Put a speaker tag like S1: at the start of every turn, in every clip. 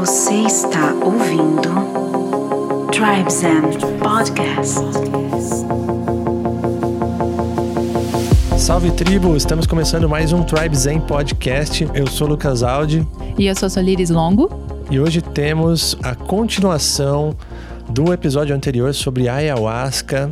S1: Você está ouvindo Tribes and Podcast.
S2: Salve tribo, estamos começando mais um Tribe Zen Podcast. Eu sou o Lucas Aldi
S3: E eu sou Solires Longo.
S2: e hoje temos a continuação do episódio anterior sobre ayahuasca.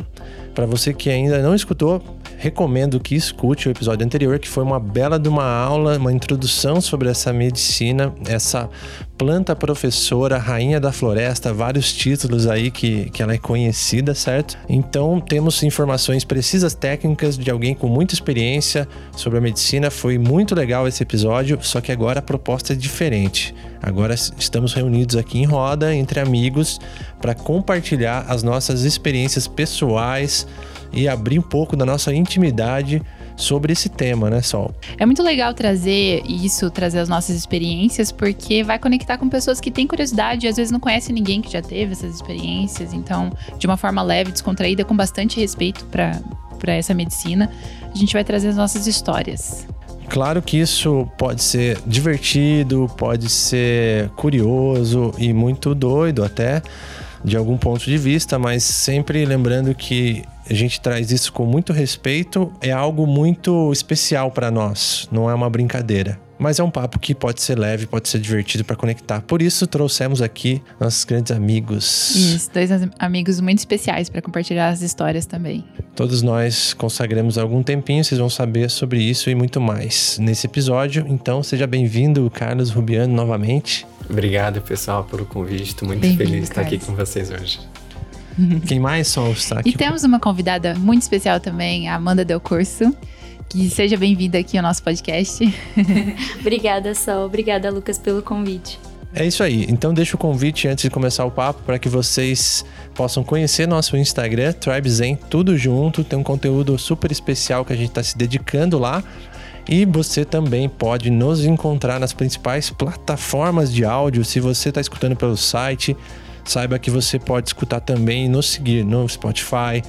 S2: Para você que ainda não escutou, recomendo que escute o episódio anterior, que foi uma bela de uma aula, uma introdução sobre essa medicina, essa planta professora, rainha da floresta, vários títulos aí que, que ela é conhecida, certo? Então temos informações precisas técnicas de alguém com muita experiência sobre a medicina. Foi muito legal esse episódio, só que agora a proposta é diferente. Agora estamos reunidos aqui em roda entre amigos para compartilhar as nossas experiências pessoais e abrir um pouco da nossa intimidade sobre esse tema, né, Sol?
S3: É muito legal trazer isso, trazer as nossas experiências, porque vai conectar com pessoas que têm curiosidade e às vezes não conhecem ninguém que já teve essas experiências. Então, de uma forma leve, descontraída, com bastante respeito para essa medicina, a gente vai trazer as nossas histórias.
S2: Claro que isso pode ser divertido, pode ser curioso e muito doido até, de algum ponto de vista, mas sempre lembrando que a gente traz isso com muito respeito, é algo muito especial para nós, não é uma brincadeira. Mas é um papo que pode ser leve, pode ser divertido para conectar. Por isso trouxemos aqui nossos grandes amigos.
S3: Isso, dois am- amigos muito especiais para compartilhar as histórias também.
S2: Todos nós consagramos algum tempinho, vocês vão saber sobre isso e muito mais nesse episódio. Então, seja bem-vindo, Carlos Rubiano, novamente.
S4: Obrigado, pessoal, pelo convite. Estou muito feliz de estar aqui com vocês hoje.
S2: Quem mais, Sol, está aqui?
S3: E temos uma convidada muito especial também, a Amanda Del Curso. Que seja bem-vinda aqui ao nosso podcast.
S5: Obrigada, Sol. Obrigada, Lucas, pelo convite.
S2: É isso aí. Então deixa o convite antes de começar o papo para que vocês possam conhecer nosso Instagram, TribeZen, tudo junto. Tem um conteúdo super especial que a gente está se dedicando lá. E você também pode nos encontrar nas principais plataformas de áudio. Se você está escutando pelo site, saiba que você pode escutar também e nos seguir no Spotify,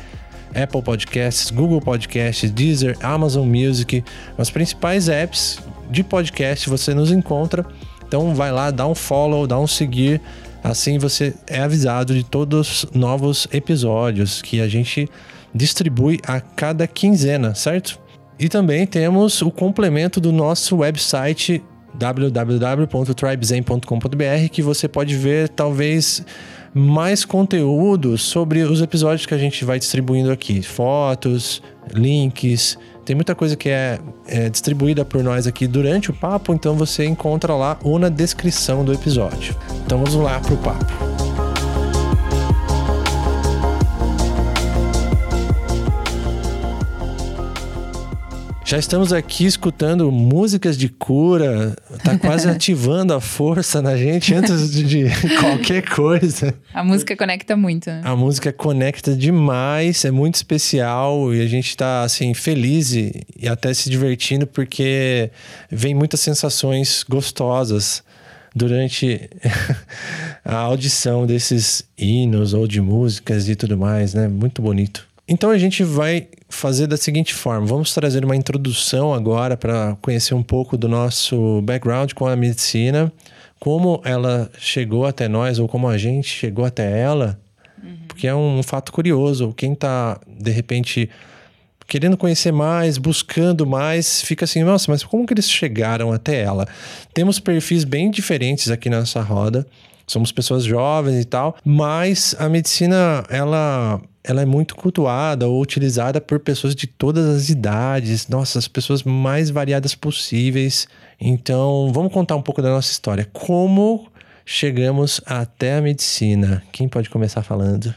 S2: Apple Podcasts, Google Podcasts, Deezer, Amazon Music, as principais apps de podcast você nos encontra. Então vai lá, dá um follow, dá um seguir, assim você é avisado de todos os novos episódios que a gente distribui a cada quinzena, certo? E também temos o complemento do nosso website www.tribezen.com.br que você pode ver talvez mais conteúdo sobre os episódios que a gente vai distribuindo aqui, fotos, links, tem muita coisa que é, é distribuída por nós aqui durante o papo, então você encontra lá ou na descrição do episódio. Então vamos lá pro papo. Já estamos aqui escutando músicas de cura, tá quase ativando a força na gente antes de qualquer coisa.
S3: A música conecta muito, né?
S2: A música conecta demais, é muito especial e a gente tá assim feliz e, e até se divertindo porque vem muitas sensações gostosas durante a audição desses hinos ou de músicas e tudo mais, né? Muito bonito. Então a gente vai fazer da seguinte forma: vamos trazer uma introdução agora para conhecer um pouco do nosso background com a medicina, como ela chegou até nós ou como a gente chegou até ela, porque é um fato curioso. Quem está de repente querendo conhecer mais, buscando mais, fica assim, nossa, mas como que eles chegaram até ela? Temos perfis bem diferentes aqui nessa roda. Somos pessoas jovens e tal, mas a medicina ela ela é muito cultuada ou utilizada por pessoas de todas as idades, nossa, as pessoas mais variadas possíveis. Então, vamos contar um pouco da nossa história. Como chegamos até a medicina? Quem pode começar falando?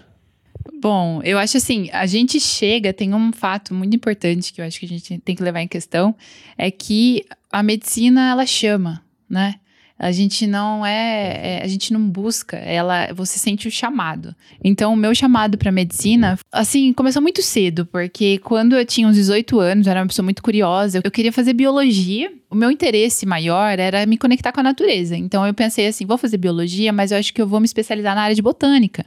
S3: Bom, eu acho assim, a gente chega, tem um fato muito importante que eu acho que a gente tem que levar em questão, é que a medicina, ela chama, né? A gente não é, é- a gente não busca, ela, você sente o chamado. Então, o meu chamado para medicina, assim, começou muito cedo, porque quando eu tinha uns 18 anos, eu era uma pessoa muito curiosa, eu queria fazer biologia. O meu interesse maior era me conectar com a natureza. Então, eu pensei assim, vou fazer biologia, mas eu acho que eu vou me especializar na área de botânica.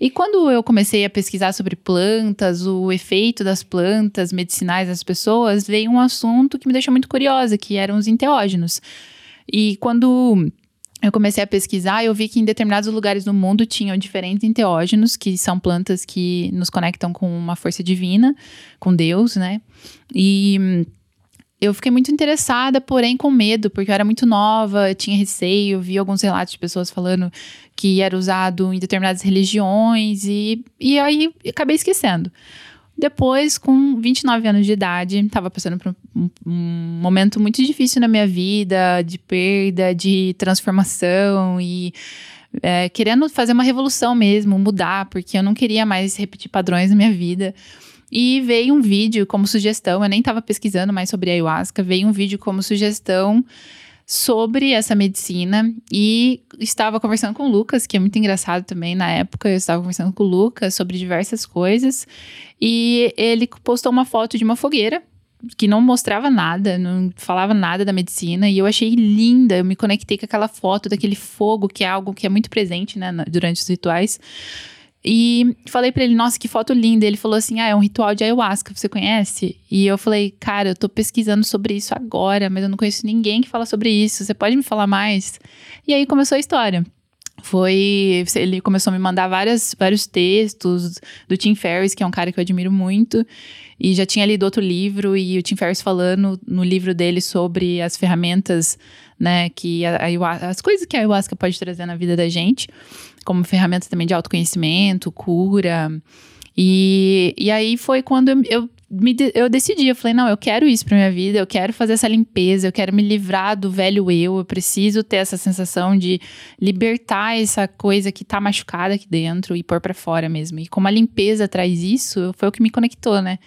S3: E quando eu comecei a pesquisar sobre plantas, o efeito das plantas medicinais nas pessoas, veio um assunto que me deixou muito curiosa, que eram os enteógenos. E quando eu comecei a pesquisar eu vi que em determinados lugares do mundo tinham diferentes enteógenos, que são plantas que nos conectam com uma força divina, com Deus, né? E eu fiquei muito interessada, porém com medo, porque eu era muito nova, tinha receio, vi alguns relatos de pessoas falando que era usado em determinadas religiões e, e aí acabei esquecendo. Depois, com 29 anos de idade, estava passando por um, um, momento muito difícil na minha vida, de perda, de transformação e é, querendo fazer uma revolução mesmo, mudar, porque eu não queria mais repetir padrões na minha vida. E veio um vídeo como sugestão, eu nem estava pesquisando mais sobre ayahuasca, veio um vídeo como sugestão sobre essa medicina e estava conversando com o Lucas, que é muito engraçado também na época. Eu estava conversando com o Lucas sobre diversas coisas e ele postou uma foto de uma fogueira que não mostrava nada, não falava nada da medicina e eu achei linda. Eu me conectei com aquela foto daquele fogo, que é algo que é muito presente né, durante os rituais. E falei para ele, nossa, que foto linda. Ele falou assim: ah, é um ritual de ayahuasca, você conhece? E eu falei, cara, eu tô pesquisando sobre isso agora, mas eu não conheço ninguém que fala sobre isso. Você pode me falar mais? E aí começou a história. Foi. Ele começou a me mandar várias, vários textos do Tim Ferriss, que é um cara que eu admiro muito. E já tinha lido outro livro, e o Tim Ferriss falando no livro dele sobre as ferramentas, né, que a, a, as coisas que a ayahuasca pode trazer na vida da gente como ferramenta também de autoconhecimento, cura. E, e aí foi quando eu, eu, me, eu decidi, eu falei, não, eu quero isso pra minha vida, eu quero fazer essa limpeza, eu quero me livrar do velho eu, eu preciso ter essa sensação de libertar essa coisa que tá machucada aqui dentro e pôr para fora mesmo. E como a limpeza traz isso, foi o que me conectou, né?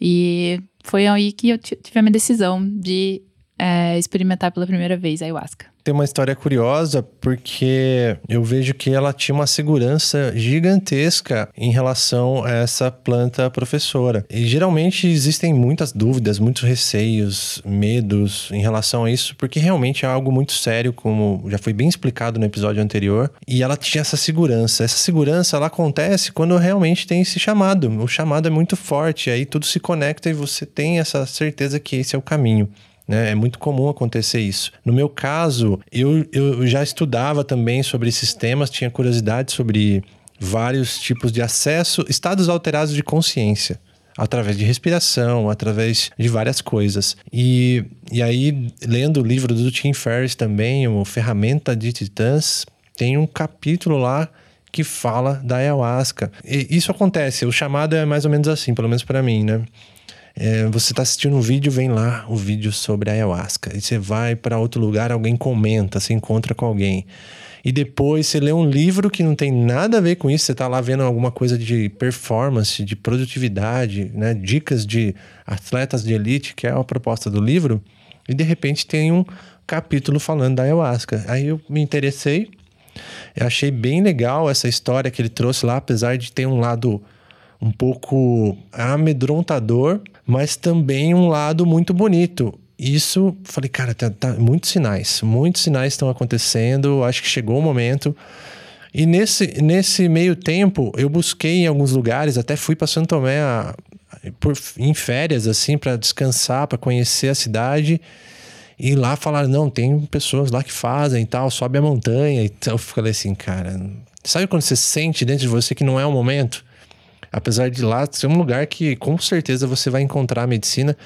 S3: E foi aí que eu tive a minha decisão de é, experimentar pela primeira vez a ayahuasca.
S2: Tem uma história curiosa porque eu vejo que ela tinha uma segurança gigantesca em relação a essa planta professora. E geralmente existem muitas dúvidas, muitos receios, medos em relação a isso, porque realmente é algo muito sério, como já foi bem explicado no episódio anterior. E ela tinha essa segurança. Essa segurança ela acontece quando realmente tem esse chamado. O chamado é muito forte, aí tudo se conecta e você tem essa certeza que esse é o caminho. Né? É muito comum acontecer isso. No meu caso, eu, eu já estudava também sobre esses temas, tinha curiosidade sobre vários tipos de acesso, estados alterados de consciência através de respiração, através de várias coisas. E, e aí, lendo o livro do Tim Ferriss também, o Ferramenta de Titãs, tem um capítulo lá que fala da ayahuasca. E isso acontece, o chamado é mais ou menos assim, pelo menos para mim, né? É, você está assistindo um vídeo, vem lá o vídeo sobre ayahuasca. E você vai para outro lugar, alguém comenta, você encontra com alguém. E depois você lê um livro que não tem nada a ver com isso, você está lá vendo alguma coisa de performance, de produtividade, né? dicas de atletas de elite, que é a proposta do livro, e de repente tem um capítulo falando da ayahuasca. Aí eu me interessei, eu achei bem legal essa história que ele trouxe lá, apesar de ter um lado um pouco amedrontador, mas também um lado muito bonito. Isso, falei, cara, tá, tá muitos sinais, muitos sinais estão acontecendo, acho que chegou o momento. E nesse, nesse meio tempo, eu busquei em alguns lugares, até fui para Santo Tomé a, por, em férias, assim, para descansar, para conhecer a cidade. E lá falaram, não, tem pessoas lá que fazem e tal, sobe a montanha. Então eu falei assim, cara, sabe quando você sente dentro de você que não é o momento? Apesar de lá ser um lugar que com certeza você vai encontrar a medicina.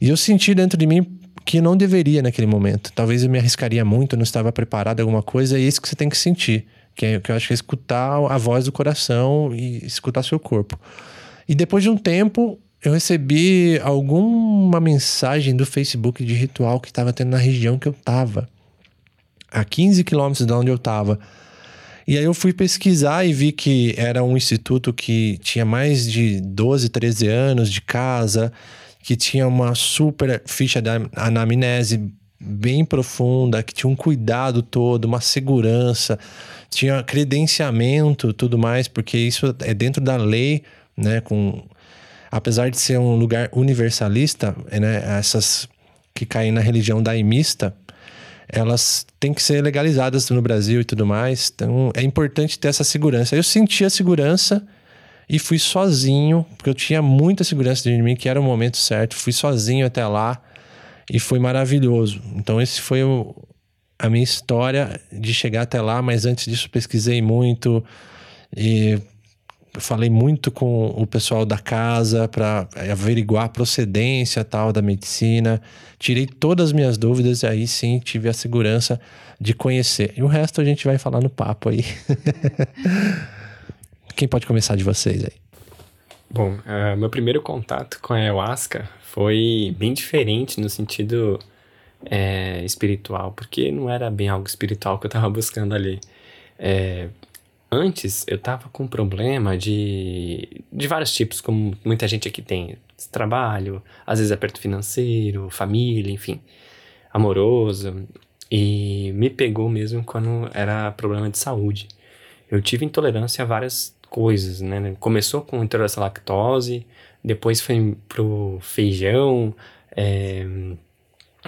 S2: E eu senti dentro de mim que não deveria naquele momento. Talvez eu me arriscaria muito, não estava preparado alguma coisa, e é isso que você tem que sentir. Que, é, que eu acho que é escutar a voz do coração e escutar seu corpo. E depois de um tempo, eu recebi alguma mensagem do Facebook de ritual que estava tendo na região que eu estava. A 15 quilômetros de onde eu estava. E aí eu fui pesquisar e vi que era um instituto que tinha mais de 12, 13 anos de casa, que tinha uma super ficha de anamnese bem profunda, que tinha um cuidado todo, uma segurança, tinha credenciamento, tudo mais, porque isso é dentro da lei, né, com apesar de ser um lugar universalista, né, essas que caem na religião daimista, elas têm que ser legalizadas no Brasil e tudo mais. Então é importante ter essa segurança. Eu senti a segurança e fui sozinho, porque eu tinha muita segurança de mim que era o momento certo. Fui sozinho até lá e foi maravilhoso. Então esse foi o, a minha história de chegar até lá, mas antes disso pesquisei muito e falei muito com o pessoal da casa para averiguar a procedência tal da medicina. Tirei todas as minhas dúvidas e aí sim tive a segurança de conhecer. E o resto a gente vai falar no papo aí. Quem pode começar de vocês aí?
S4: Bom, uh, meu primeiro contato com a ayahuasca foi bem diferente no sentido é, espiritual, porque não era bem algo espiritual que eu estava buscando ali. É, antes eu estava com problema de, de vários tipos, como muita gente aqui tem: trabalho, às vezes aperto financeiro, família, enfim, amoroso. E me pegou mesmo quando era problema de saúde. Eu tive intolerância a várias coisas, né? Começou com intolerância à lactose, depois foi pro feijão, é,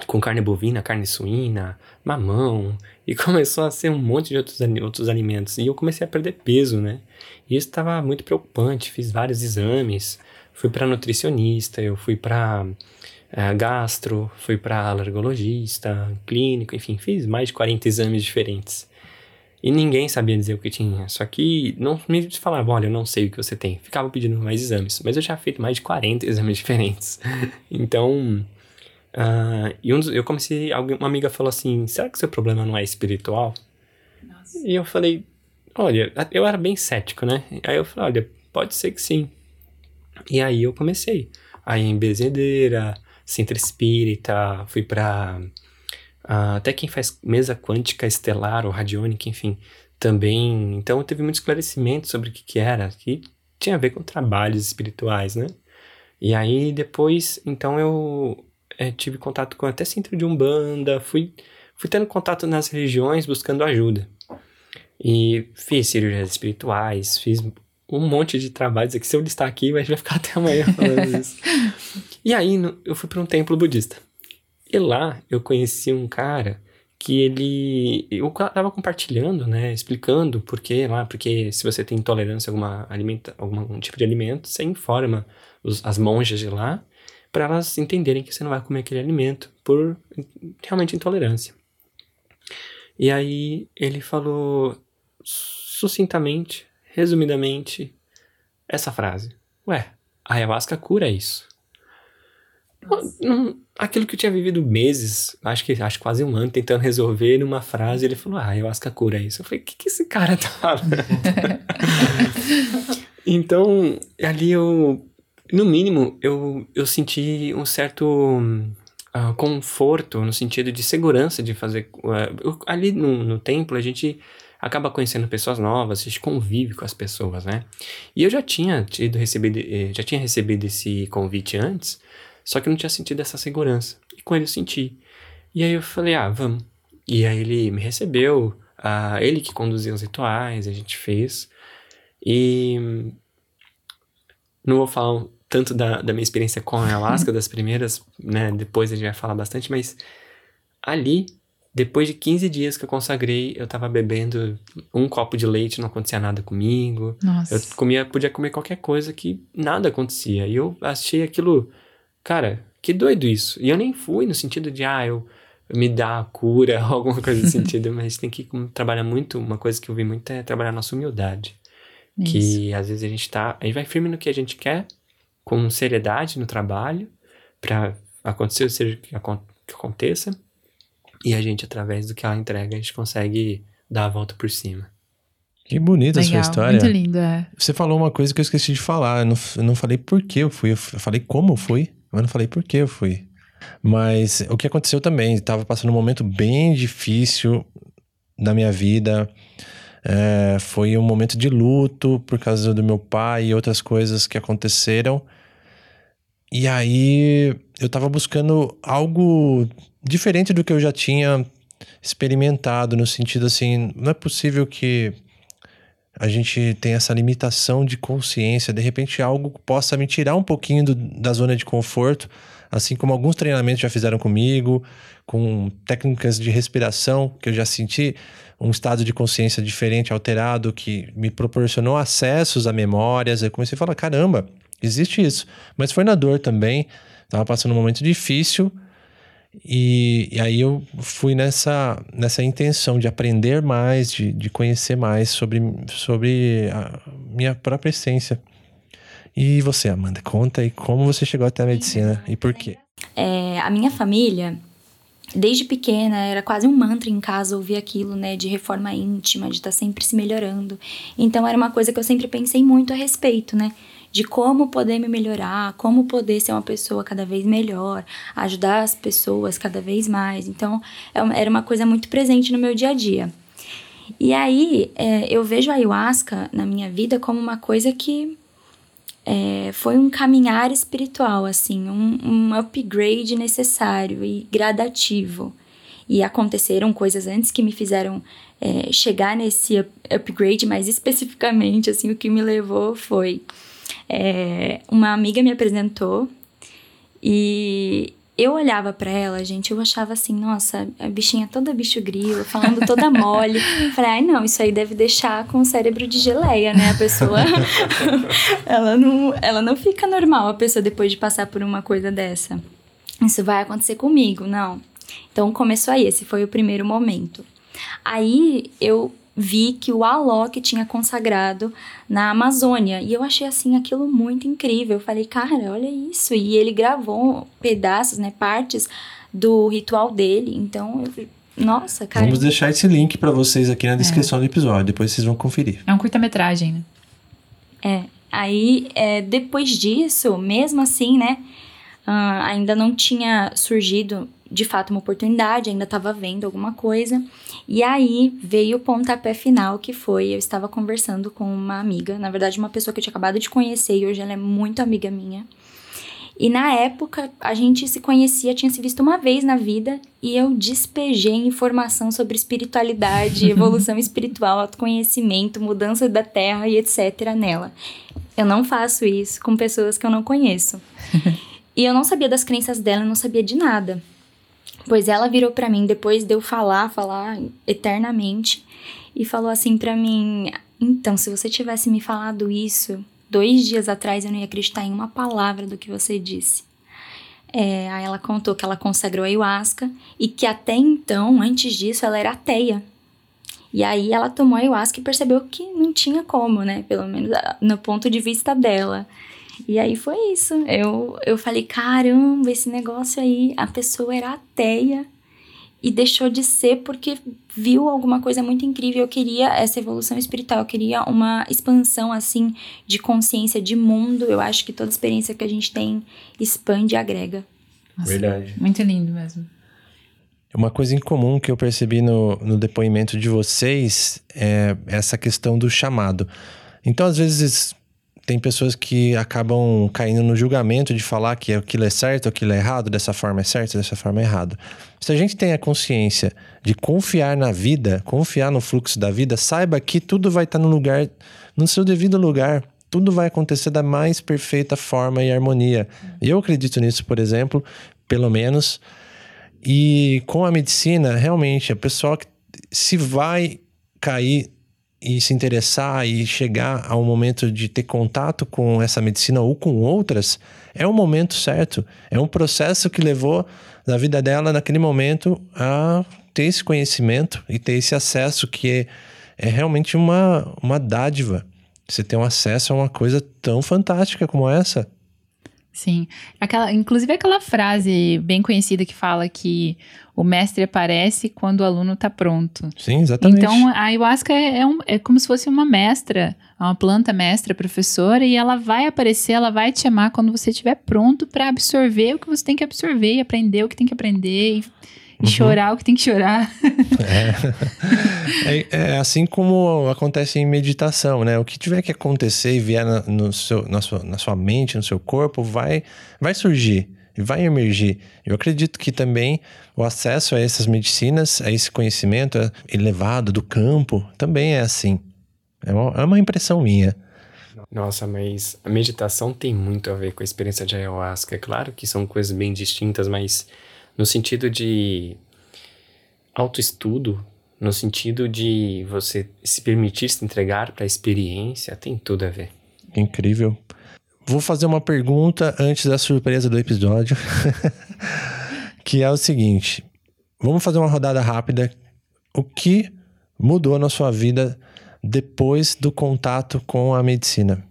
S4: com carne bovina, carne suína, mamão, e começou a ser um monte de outros, outros alimentos. E eu comecei a perder peso, né? E isso estava muito preocupante. Fiz vários exames, fui para nutricionista, eu fui para eh, gastro, fui para alergologista, clínico, enfim, fiz mais de 40 exames diferentes. E ninguém sabia dizer o que tinha. Só que não me falavam, olha, eu não sei o que você tem. Ficava pedindo mais exames. Mas eu já feito mais de 40 exames diferentes. então, Uh, e um dos, eu comecei, uma amiga falou assim: será que seu problema não é espiritual? Nossa. E eu falei: olha, eu era bem cético, né? Aí eu falei: olha, pode ser que sim. E aí eu comecei. Aí em Bezedeira, Centro Espírita, fui pra. Uh, até quem faz mesa quântica estelar ou radiônica, enfim, também. Então eu teve muito esclarecimento sobre o que, que era, que tinha a ver com trabalhos espirituais, né? E aí depois, então eu é, tive contato com até centro de umbanda, fui, fui tendo contato nas religiões buscando ajuda. E fiz cirurgias espirituais, fiz um monte de trabalhos aqui. Se eu listar aqui, vai ficar até amanhã falando isso. e aí eu fui para um templo budista. E lá eu conheci um cara que ele eu tava compartilhando, né, explicando por que lá, porque se você tem intolerância a alguma alimenta, algum tipo de alimento, você informa os, as monjas de lá para elas entenderem que você não vai comer aquele alimento por realmente intolerância. E aí ele falou sucintamente, resumidamente, essa frase: Ué, a ayahuasca cura isso. Não, aquilo que eu tinha vivido meses, acho que acho quase um ano, tentando resolver numa frase, ele falou: Ah, ayahuasca cura isso. Eu falei: O que, que esse cara tá falando? então, ali eu no mínimo, eu, eu senti um certo uh, conforto, no sentido de segurança de fazer. Uh, ali no, no templo, a gente acaba conhecendo pessoas novas, a gente convive com as pessoas, né? E eu já tinha tido recebido, eh, já tinha recebido esse convite antes, só que eu não tinha sentido essa segurança. E com ele eu senti. E aí eu falei, ah, vamos. E aí ele me recebeu, uh, ele que conduzia os rituais, a gente fez. E não vou falar tanto da, da minha experiência com a ayahuasca, das primeiras, né? Depois a gente vai falar bastante, mas ali, depois de 15 dias que eu consagrei, eu tava bebendo um copo de leite, não acontecia nada comigo.
S3: Nossa.
S4: Eu comia, podia comer qualquer coisa que nada acontecia. E eu achei aquilo, cara, que doido isso. E eu nem fui no sentido de, ah, eu me dá a cura, alguma coisa nesse sentido, mas tem que trabalhar muito, uma coisa que eu vi muito é trabalhar nossa humildade. Isso. Que às vezes a gente tá. A gente vai firme no que a gente quer, com seriedade no trabalho, para acontecer o seja que aconteça, e a gente, através do que ela entrega, a gente consegue dar a volta por cima.
S2: Que bonita
S3: Legal,
S2: a sua história.
S3: Muito lindo, é.
S2: Você falou uma coisa que eu esqueci de falar. Eu não, eu não falei por que eu fui. Eu falei como eu fui, mas não falei por que eu fui. Mas o que aconteceu também, estava passando um momento bem difícil da minha vida. É, foi um momento de luto por causa do meu pai e outras coisas que aconteceram. E aí eu tava buscando algo diferente do que eu já tinha experimentado, no sentido assim, não é possível que a gente tenha essa limitação de consciência, de repente algo possa me tirar um pouquinho do, da zona de conforto, assim como alguns treinamentos já fizeram comigo, com técnicas de respiração que eu já senti um estado de consciência diferente, alterado, que me proporcionou acessos a memórias. Eu comecei a falar: caramba, existe isso. Mas foi na dor também. Tava passando um momento difícil. E, e, aí eu fui nessa, nessa intenção de aprender mais, de, de conhecer mais sobre, sobre a minha própria essência. E você, Amanda, conta aí como você chegou até a medicina e por quê?
S5: É, a minha família, desde pequena, era quase um mantra em casa ouvir aquilo, né, de reforma íntima, de estar tá sempre se melhorando. Então era uma coisa que eu sempre pensei muito a respeito, né? de como poder me melhorar, como poder ser uma pessoa cada vez melhor, ajudar as pessoas cada vez mais. Então, é era uma coisa muito presente no meu dia a dia. E aí, é, eu vejo a ayahuasca na minha vida como uma coisa que é, foi um caminhar espiritual, assim, um, um upgrade necessário e gradativo. E aconteceram coisas antes que me fizeram é, chegar nesse upgrade, mas especificamente, assim, o que me levou foi é, uma amiga me apresentou e eu olhava para ela, gente, eu achava assim, nossa, a bichinha toda bicho grilo, falando toda mole. Falei, ai não, isso aí deve deixar com o cérebro de geleia, né? A pessoa. ela, não, ela não fica normal, a pessoa, depois de passar por uma coisa dessa. Isso vai acontecer comigo, não. Então começou aí, esse foi o primeiro momento. Aí eu vi que o Alok tinha consagrado na Amazônia. E eu achei assim aquilo muito incrível. Eu falei, cara, olha isso. E ele gravou pedaços, né, partes do ritual dele. Então, eu, nossa, cara.
S2: Vamos deixar esse link para vocês aqui na descrição é. do episódio, depois vocês vão conferir.
S3: É um curta-metragem, né?
S5: É. Aí, é, depois disso, mesmo assim, né, uh, ainda não tinha surgido de fato uma oportunidade, ainda estava vendo alguma coisa. E aí veio o pontapé final que foi, eu estava conversando com uma amiga, na verdade uma pessoa que eu tinha acabado de conhecer e hoje ela é muito amiga minha. E na época a gente se conhecia, tinha se visto uma vez na vida e eu despejei informação sobre espiritualidade, evolução espiritual, autoconhecimento, mudança da terra e etc nela. Eu não faço isso com pessoas que eu não conheço. e eu não sabia das crenças dela, eu não sabia de nada. Pois ela virou para mim depois de eu falar, falar eternamente e falou assim para mim: "Então, se você tivesse me falado isso dois dias atrás, eu não ia acreditar em uma palavra do que você disse." É, aí ela contou que ela consagrou a ayahuasca e que até então, antes disso, ela era ateia. E aí ela tomou ayahuasca e percebeu que não tinha como, né? Pelo menos no ponto de vista dela. E aí foi isso. Eu, eu falei, caramba, esse negócio aí, a pessoa era ateia e deixou de ser porque viu alguma coisa muito incrível. Eu queria essa evolução espiritual, eu queria uma expansão assim de consciência de mundo. Eu acho que toda experiência que a gente tem expande e agrega.
S2: Nossa, Verdade.
S3: Muito lindo mesmo.
S2: Uma coisa em comum que eu percebi no, no depoimento de vocês é essa questão do chamado. Então, às vezes, tem pessoas que acabam caindo no julgamento de falar que aquilo é certo, aquilo é errado, dessa forma é certo, dessa forma é errado. Se a gente tem a consciência de confiar na vida, confiar no fluxo da vida, saiba que tudo vai estar no lugar, no seu devido lugar. Tudo vai acontecer da mais perfeita forma e harmonia. Eu acredito nisso, por exemplo, pelo menos. E com a medicina, realmente, a pessoa que se vai cair e se interessar e chegar ao momento de ter contato com essa medicina ou com outras, é o momento certo. É um processo que levou na vida dela naquele momento a ter esse conhecimento e ter esse acesso que é, é realmente uma, uma dádiva. Você ter um acesso a uma coisa tão fantástica como essa.
S3: Sim. Aquela, inclusive aquela frase bem conhecida que fala que o mestre aparece quando o aluno está pronto.
S2: Sim, exatamente.
S3: Então, a ayahuasca é, é, um, é como se fosse uma mestra, uma planta mestra, professora, e ela vai aparecer, ela vai te chamar quando você estiver pronto para absorver o que você tem que absorver, e aprender o que tem que aprender, e Uhum. chorar o que tem que chorar.
S2: É. é. é. assim como acontece em meditação, né? O que tiver que acontecer e vier na, no seu, na, sua, na sua mente, no seu corpo, vai, vai surgir vai emergir. Eu acredito que também o acesso a essas medicinas, a esse conhecimento elevado do campo, também é assim. É uma, é uma impressão minha.
S4: Nossa, mas a meditação tem muito a ver com a experiência de ayahuasca. É claro que são coisas bem distintas, mas no sentido de autoestudo, no sentido de você se permitir se entregar para a experiência, tem tudo a ver.
S2: Incrível. Vou fazer uma pergunta antes da surpresa do episódio. que é o seguinte: vamos fazer uma rodada rápida. O que mudou na sua vida depois do contato com a medicina?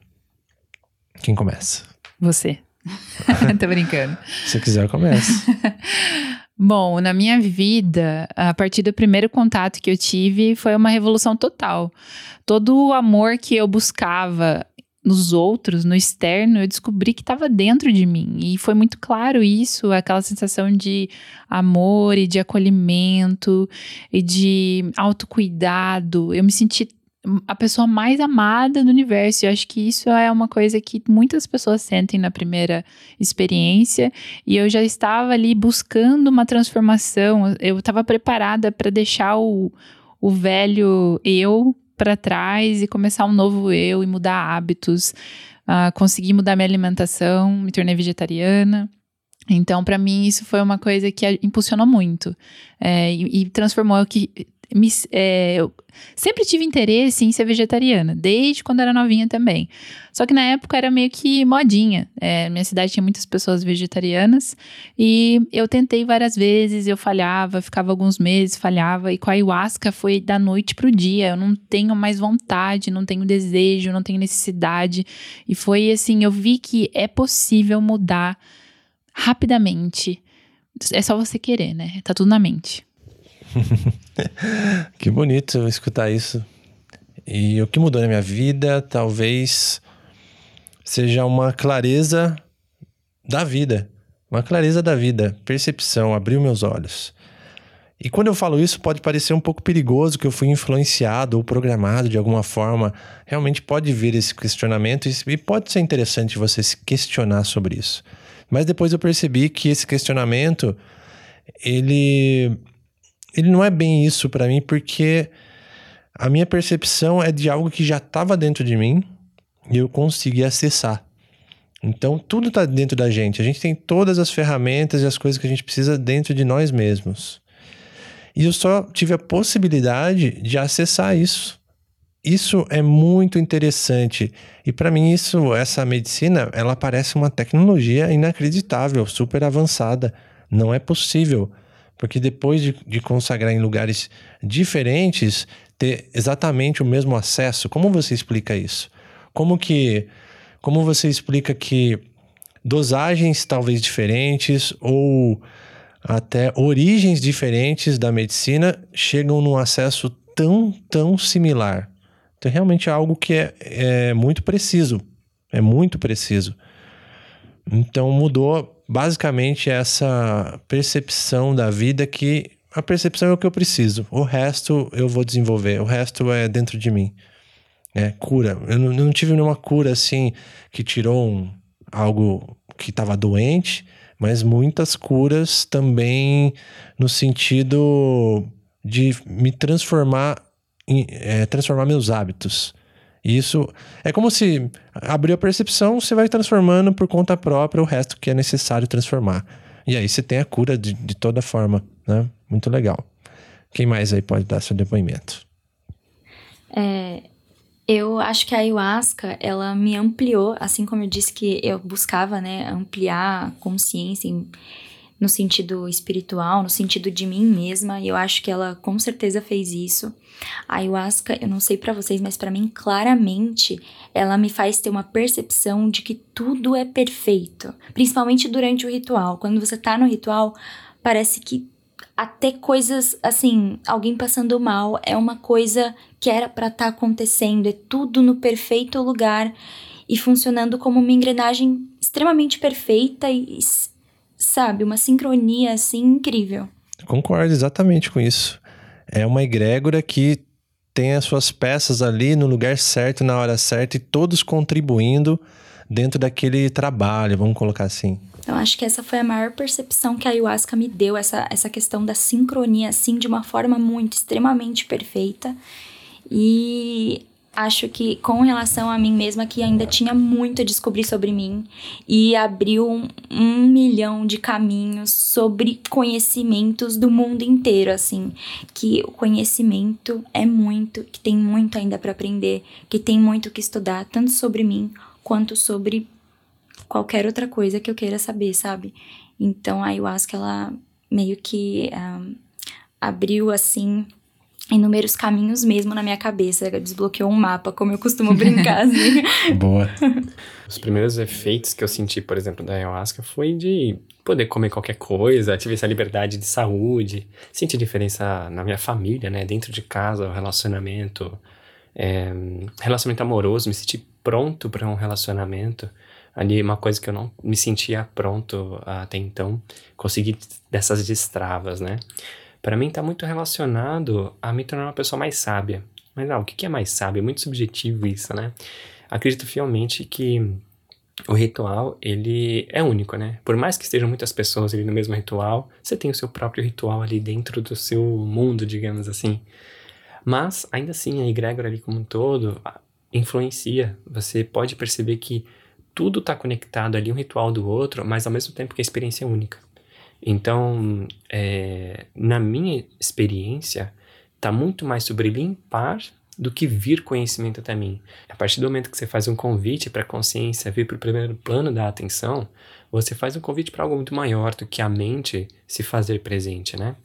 S2: Quem começa?
S3: Você. Tô brincando.
S2: Se quiser, começa.
S3: Bom, na minha vida, a partir do primeiro contato que eu tive, foi uma revolução total. Todo o amor que eu buscava nos outros, no externo, eu descobri que estava dentro de mim. E foi muito claro isso, aquela sensação de amor e de acolhimento e de autocuidado. Eu me senti a pessoa mais amada do universo. Eu acho que isso é uma coisa que muitas pessoas sentem na primeira experiência. E eu já estava ali buscando uma transformação. Eu estava preparada para deixar o, o velho eu para trás e começar um novo eu e mudar hábitos. Uh, consegui mudar minha alimentação, me tornei vegetariana. Então, para mim, isso foi uma coisa que impulsionou muito é, e, e, transformou o que me, é, eu sempre tive interesse em ser vegetariana, desde quando era novinha também. Só que na época era meio que modinha. É, minha cidade tinha muitas pessoas vegetarianas e eu tentei várias vezes, eu falhava, ficava alguns meses, falhava. E com a ayahuasca foi da noite pro dia. Eu não tenho mais vontade, não tenho desejo, não tenho necessidade. E foi assim: eu vi que é possível mudar rapidamente. É só você querer, né? Tá tudo na mente.
S2: que bonito escutar isso. E o que mudou na minha vida talvez seja uma clareza da vida. Uma clareza da vida, percepção, abriu meus olhos. E quando eu falo isso, pode parecer um pouco perigoso que eu fui influenciado ou programado de alguma forma. Realmente pode vir esse questionamento e pode ser interessante você se questionar sobre isso. Mas depois eu percebi que esse questionamento ele ele não é bem isso para mim, porque a minha percepção é de algo que já estava dentro de mim e eu consegui acessar. Então, tudo está dentro da gente. A gente tem todas as ferramentas e as coisas que a gente precisa dentro de nós mesmos. E eu só tive a possibilidade de acessar isso. Isso é muito interessante. E para mim isso, essa medicina, ela parece uma tecnologia inacreditável, super avançada. Não é possível porque depois de, de consagrar em lugares diferentes, ter exatamente o mesmo acesso, como você explica isso? Como que, como você explica que dosagens talvez diferentes ou até origens diferentes da medicina chegam num acesso tão, tão similar. Então, realmente é algo que é, é muito preciso. É muito preciso. Então, mudou basicamente essa percepção da vida que a percepção é o que eu preciso. O resto eu vou desenvolver. O resto é dentro de mim. É, cura. Eu não, não tive nenhuma cura assim que tirou um, algo que estava doente, mas muitas curas também no sentido de me transformar, em, é, transformar meus hábitos. Isso é como se abriu a percepção, você vai transformando por conta própria o resto que é necessário transformar. E aí você tem a cura de, de toda forma, né? Muito legal. Quem mais aí pode dar seu depoimento?
S5: É, eu acho que a ayahuasca, ela me ampliou, assim como eu disse que eu buscava, né, ampliar a consciência no sentido espiritual, no sentido de mim mesma, e eu acho que ela com certeza fez isso. A ayahuasca, eu não sei para vocês, mas para mim claramente ela me faz ter uma percepção de que tudo é perfeito, principalmente durante o ritual. Quando você tá no ritual, parece que até coisas assim, alguém passando mal é uma coisa que era para estar tá acontecendo, é tudo no perfeito lugar e funcionando como uma engrenagem extremamente perfeita e sabe, uma sincronia assim incrível.
S2: Concordo exatamente com isso. É uma egrégora que tem as suas peças ali no lugar certo, na hora certa e todos contribuindo dentro daquele trabalho, vamos colocar assim.
S5: Então, acho que essa foi a maior percepção que a ayahuasca me deu, essa, essa questão da sincronia, assim, de uma forma muito, extremamente perfeita. E acho que com relação a mim mesma que ainda tinha muito a descobrir sobre mim e abriu um, um, milhão de caminhos sobre conhecimentos do mundo inteiro assim. Que o conhecimento é muito que tem muito ainda para aprender que tem muito que estudar tanto sobre mim quanto sobre qualquer outra coisa que eu queira saber sabe? Então a ayahuasca ela meio que um, abriu assim inúmeros caminhos mesmo na minha cabeça, desbloqueou um mapa, como eu costumo brincar assim.
S2: Boa.
S4: Os primeiros efeitos que eu senti, por exemplo, da ayahuasca foi de poder comer qualquer coisa, tive essa liberdade de saúde, senti diferença na minha família, né, dentro de casa, o relacionamento, é, relacionamento amoroso, me senti pronto para um relacionamento. Ali, uma coisa que eu não me sentia pronto até então, consegui dessas destravas, né? Para mim, está muito relacionado a me tornar uma pessoa mais sábia. Mas, ah, o que é mais sábio? É muito subjetivo isso, né? Acredito fielmente que o ritual, ele é único, né? Por mais que estejam muitas pessoas ali no mesmo ritual, você tem o seu próprio ritual ali dentro do seu mundo, digamos assim. Mas, ainda assim, a egrégora ali como um todo influencia. Você pode perceber que tudo está conectado ali, um ritual do outro, mas ao mesmo tempo que a experiência é única. Então, é, na minha experiência, está muito mais sobre limpar do que vir conhecimento até mim. A partir do momento que você faz um convite para a consciência vir para o primeiro plano da atenção, você faz um convite para algo muito maior do que a mente se fazer presente, né?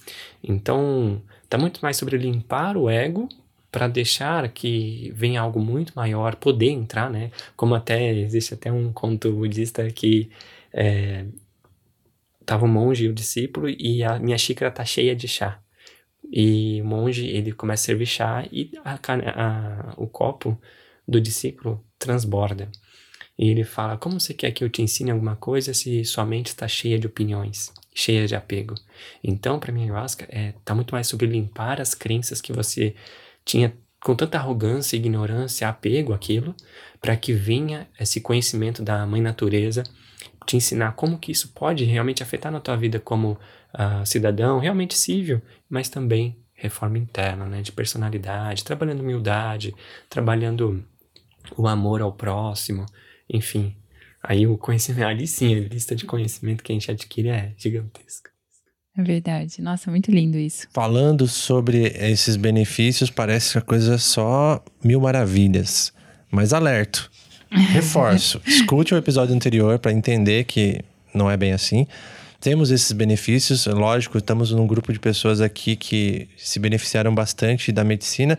S4: Então, está muito mais sobre limpar o ego para deixar que venha algo muito maior poder entrar, né? Como até existe até um conto budista que é, tava um monge e o discípulo e a minha xícara tá cheia de chá. E o monge, ele começa a servir chá e a, a, o copo do discípulo transborda. E ele fala: Como você quer que eu te ensine alguma coisa se sua mente está cheia de opiniões, cheia de apego? Então, para mim, ayahuasca é, tá muito mais sobre limpar as crenças que você tinha com tanta arrogância, ignorância, apego àquilo, para que venha esse conhecimento da mãe natureza te ensinar como que isso pode realmente afetar na tua vida como uh, cidadão, realmente civil, mas também reforma interna, né, de personalidade, trabalhando humildade, trabalhando o amor ao próximo, enfim. Aí o conhecimento, ali sim, a lista de conhecimento que a gente adquire é gigantesca.
S3: É verdade. Nossa, muito lindo isso.
S2: Falando sobre esses benefícios, parece que a coisa é só mil maravilhas. Mas alerto. Reforço. Escute o episódio anterior para entender que não é bem assim. Temos esses benefícios, lógico, estamos num grupo de pessoas aqui que se beneficiaram bastante da medicina,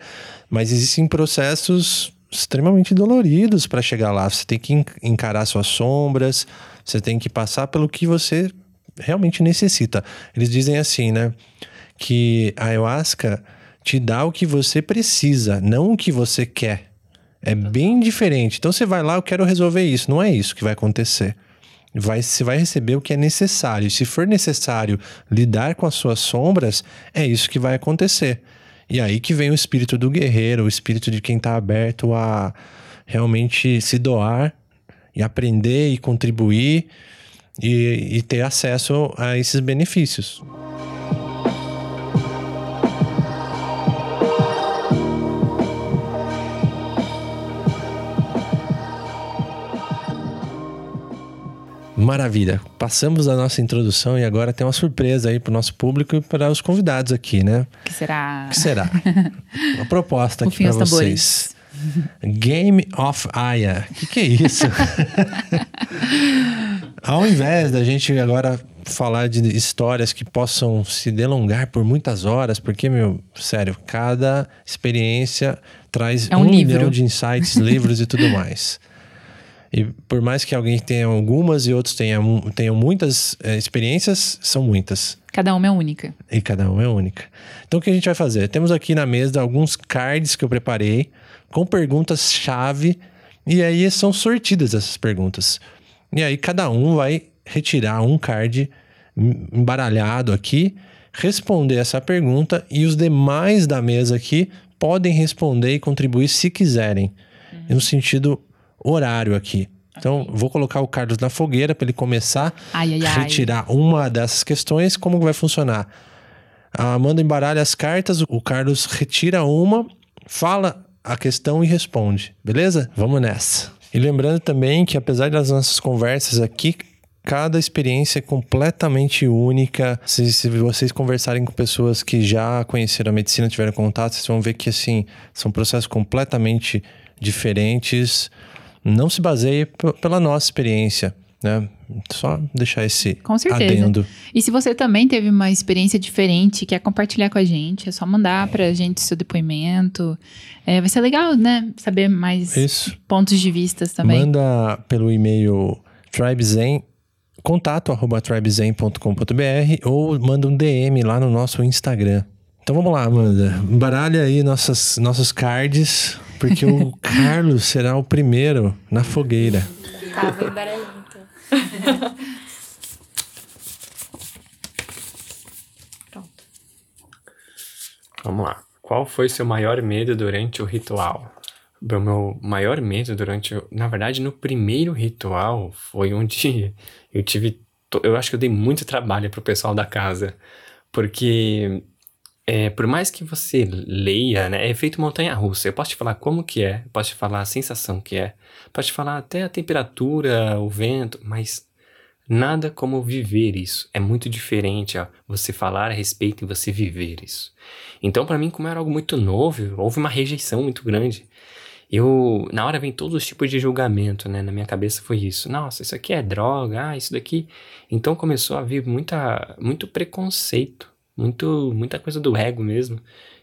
S2: mas existem processos extremamente doloridos para chegar lá. Você tem que encarar suas sombras, você tem que passar pelo que você realmente necessita. Eles dizem assim, né? Que a ayahuasca te dá o que você precisa, não o que você quer. É bem diferente. Então você vai lá, eu quero resolver isso. Não é isso que vai acontecer. Vai, você vai receber o que é necessário. Se for necessário lidar com as suas sombras, é isso que vai acontecer. E aí que vem o espírito do guerreiro, o espírito de quem está aberto a realmente se doar e aprender e contribuir e, e ter acesso a esses benefícios. Maravilha. Passamos a nossa introdução e agora tem uma surpresa aí para o nosso público e para os convidados aqui, né?
S3: que será?
S2: que será? Uma proposta aqui para vocês. Game of Aya. O que, que é isso? Ao invés da gente agora falar de histórias que possam se delongar por muitas horas, porque, meu, sério, cada experiência traz
S3: é um,
S2: um milhão de insights, livros e tudo mais. E por mais que alguém tenha algumas e outros tenham, tenham muitas é, experiências, são muitas.
S3: Cada uma é única.
S2: E cada uma é única. Então o que a gente vai fazer? Temos aqui na mesa alguns cards que eu preparei com perguntas-chave. E aí são sortidas essas perguntas. E aí cada um vai retirar um card embaralhado aqui, responder essa pergunta e os demais da mesa aqui podem responder e contribuir se quiserem. Uhum. No sentido horário aqui. Então, vou colocar o Carlos na fogueira para ele começar
S3: ai, ai,
S2: a retirar ai. uma dessas questões. Como vai funcionar? A Amanda embaralha as cartas, o Carlos retira uma, fala a questão e responde. Beleza? Vamos nessa. E lembrando também que, apesar das nossas conversas aqui, cada experiência é completamente única. Se, se, vocês conversarem com pessoas que já conheceram a medicina, tiveram contato, vocês vão ver que assim são processos completamente diferentes. Não se baseie pela nossa experiência. né? Só deixar esse
S3: Com certeza.
S2: adendo.
S3: E se você também teve uma experiência diferente, quer compartilhar com a gente, é só mandar pra gente seu depoimento. É, vai ser legal, né? Saber mais
S2: Isso.
S3: pontos de vistas também.
S2: Manda pelo e-mail tribezen, contato arroba tribezen.com.br ou manda um DM lá no nosso Instagram. Então vamos lá, Amanda. Embaralha aí nossas, nossos cards, porque o Carlos será o primeiro na fogueira.
S5: Tá, vou embaralhar então. Pronto.
S4: Vamos lá. Qual foi seu maior medo durante o ritual? O meu maior medo durante. o- Na verdade, no primeiro ritual foi onde eu tive. Eu acho que eu dei muito trabalho pro pessoal da casa. Porque. É, por mais que você leia, né? É feito montanha russa. Eu posso te falar como que é, posso te falar a sensação que é, posso te falar até a temperatura, o vento, mas nada como viver isso. É muito diferente, ó, você falar a respeito e você viver isso. Então, pra mim, como era algo muito novo, houve uma rejeição muito grande. Eu, na hora vem todos os tipos de julgamento, né? Na minha cabeça foi isso. Nossa, isso aqui é droga, ah, isso daqui. Então começou a vir muita, muito preconceito, muito, muita coisa do ego mesmo,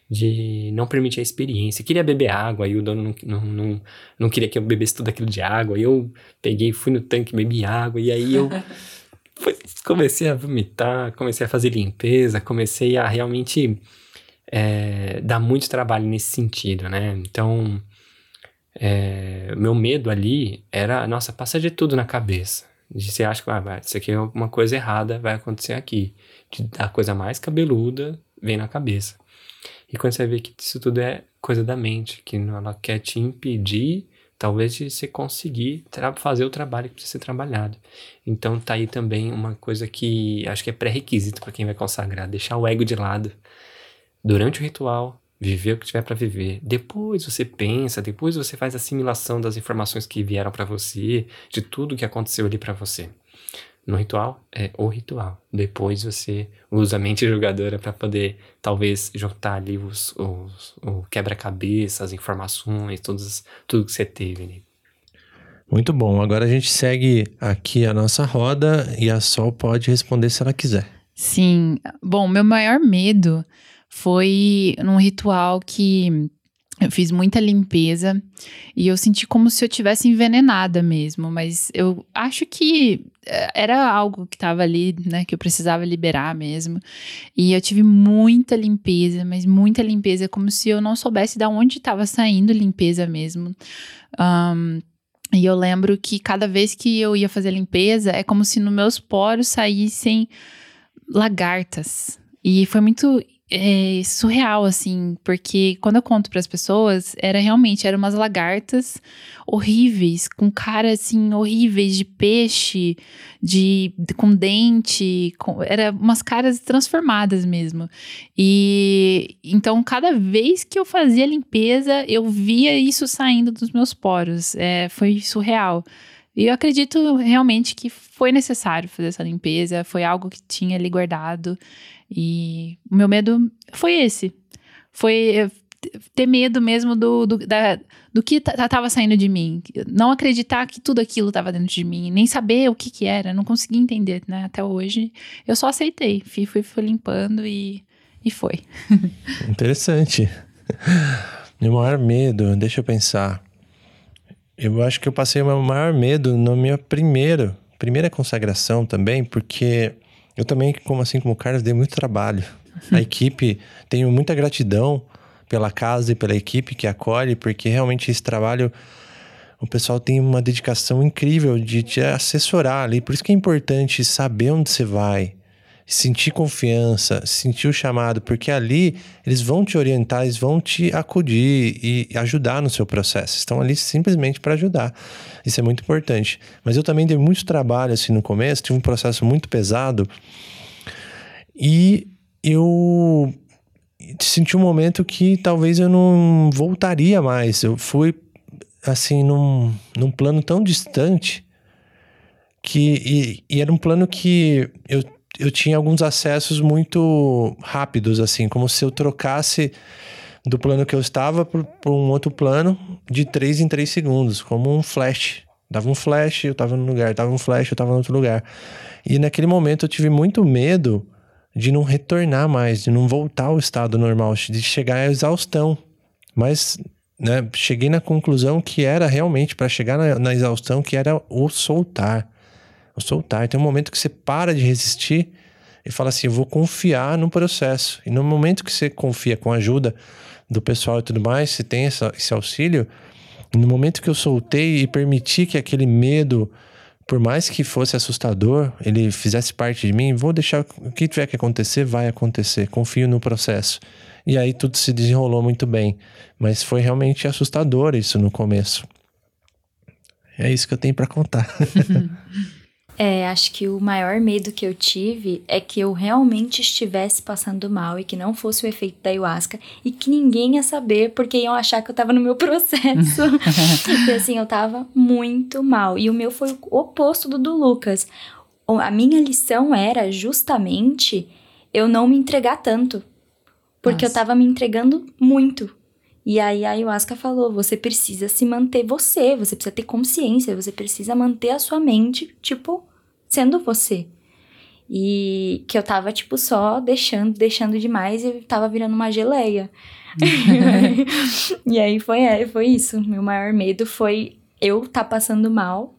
S4: de não permitir a experiência. Eu queria beber água, aí o dono não, não, não, não queria que eu bebesse tudo aquilo de água. Aí eu peguei, fui no tanque, bebi água, e aí eu comecei a vomitar, comecei a fazer limpeza, comecei a realmente é, dar muito trabalho nesse sentido, né? Então, é, meu medo ali era, nossa, passa de tudo na cabeça. De você acha que ah, isso aqui é alguma coisa errada, vai acontecer aqui. De, a coisa mais cabeluda vem na cabeça. E quando você vê que isso tudo é coisa da mente, que ela quer te impedir, talvez, de você conseguir fazer o trabalho que precisa ser trabalhado. Então tá aí também uma coisa que acho que é pré-requisito para quem vai consagrar, deixar o ego de lado durante o ritual, viver o que tiver para viver. Depois você pensa, depois você faz a assimilação das informações que vieram para você, de tudo que aconteceu ali para você. No ritual é o ritual. Depois você usa a mente julgadora para poder talvez juntar ali os, os- o quebra-cabeça, as informações, todas, tudo que você teve ali.
S2: Muito bom. Agora a gente segue aqui a nossa roda e a Sol pode responder se ela quiser.
S3: Sim. Bom, meu maior medo foi num ritual que eu fiz muita limpeza e eu senti como se eu tivesse envenenada mesmo, mas eu acho que eh, era algo que estava ali, né, que eu precisava liberar mesmo. E eu tive muita limpeza, mas muita limpeza, como se eu não soubesse de onde estava saindo limpeza mesmo. Ahn, e eu lembro que cada vez que eu ia fazer limpeza, é como se nos meus poros saíssem lagartas. E foi muito é, surreal, assim, porque quando eu conto para as pessoas, era realmente, eram umas lagartas horríveis, com cara, assim, horríveis, de peixe, de, de- com dente, com, era umas caras transformadas mesmo. E então, cada vez que eu fazia limpeza, eu via isso saindo dos meus poros. É, foi surreal. E eu acredito realmente que foi necessário fazer essa limpeza, foi algo que tinha ali guardado. E o meu medo foi esse. Foi eh, ter medo mesmo do, do, da- do que estava saindo de mim. Não acreditar que tudo aquilo estava dentro de mim, nem saber o que que era, não conseguia entender, né? Até hoje, eu só aceitei. Fui, fui, fui limpando e, e foi.
S2: Interessante. Meu maior medo, deixa eu pensar. Eu acho que eu passei o meu maior medo na minha primeira, primeira consagração também, porque eu também, como assim como o Carlos, dei muito trabalho. A equipe, tenho muita gratidão pela casa e pela equipe que acolhe, porque realmente esse trabalho o pessoal tem uma dedicação incrível de te assessorar ali. Por isso que é importante saber onde você vai, sentir confiança, sentir o chamado, porque ali eles vão te orientar, eles vão te acudir e ajudar no seu processo. Estão ali simplesmente para ajudar. Isso é muito importante. Mas eu também dei muito trabalho assim no começo, tive um processo muito pesado e eu senti um momento que talvez eu não voltaria mais. Eu fui assim num, num plano tão distante que e, e era um plano que eu, eu tinha alguns acessos muito rápidos assim como se eu trocasse do plano que eu estava para um outro plano de três em três segundos como um flash Dava um flash, eu tava num lugar, dava um flash, eu tava em outro lugar. E naquele momento eu tive muito medo de não retornar mais, de não voltar ao estado normal, de chegar à exaustão. Mas né, cheguei na conclusão que era realmente para chegar na, na exaustão que era o soltar. Soltar. Tem um momento que você para de resistir e fala assim: vou confiar no processo. E no momento que você confia com a ajuda do pessoal e tudo mais, você tem essa, esse auxílio. No momento que eu soltei e permiti que aquele medo, por mais que fosse assustador, ele fizesse parte de mim, vou deixar o que tiver que acontecer, vai acontecer. Confio no processo. E aí tudo se desenrolou muito bem. Mas foi realmente assustador isso no começo. É isso que eu tenho para contar.
S5: É, acho que o maior medo que eu tive é que eu realmente estivesse passando mal e que não fosse o efeito da ayahuasca e que ninguém ia saber porque iam achar que eu tava no meu processo. e assim, eu tava muito mal. E o meu foi o oposto do do Lucas. A minha lição era justamente eu não me entregar tanto. Porque Nossa. eu tava me entregando muito. E aí a ayahuasca falou: você precisa se manter você, você precisa ter consciência, você precisa manter a sua mente, tipo, sendo você. E que eu tava, tipo, só deixando, deixando demais e tava virando uma geleia. e aí foi, é, foi isso. Meu maior medo foi eu tá passando mal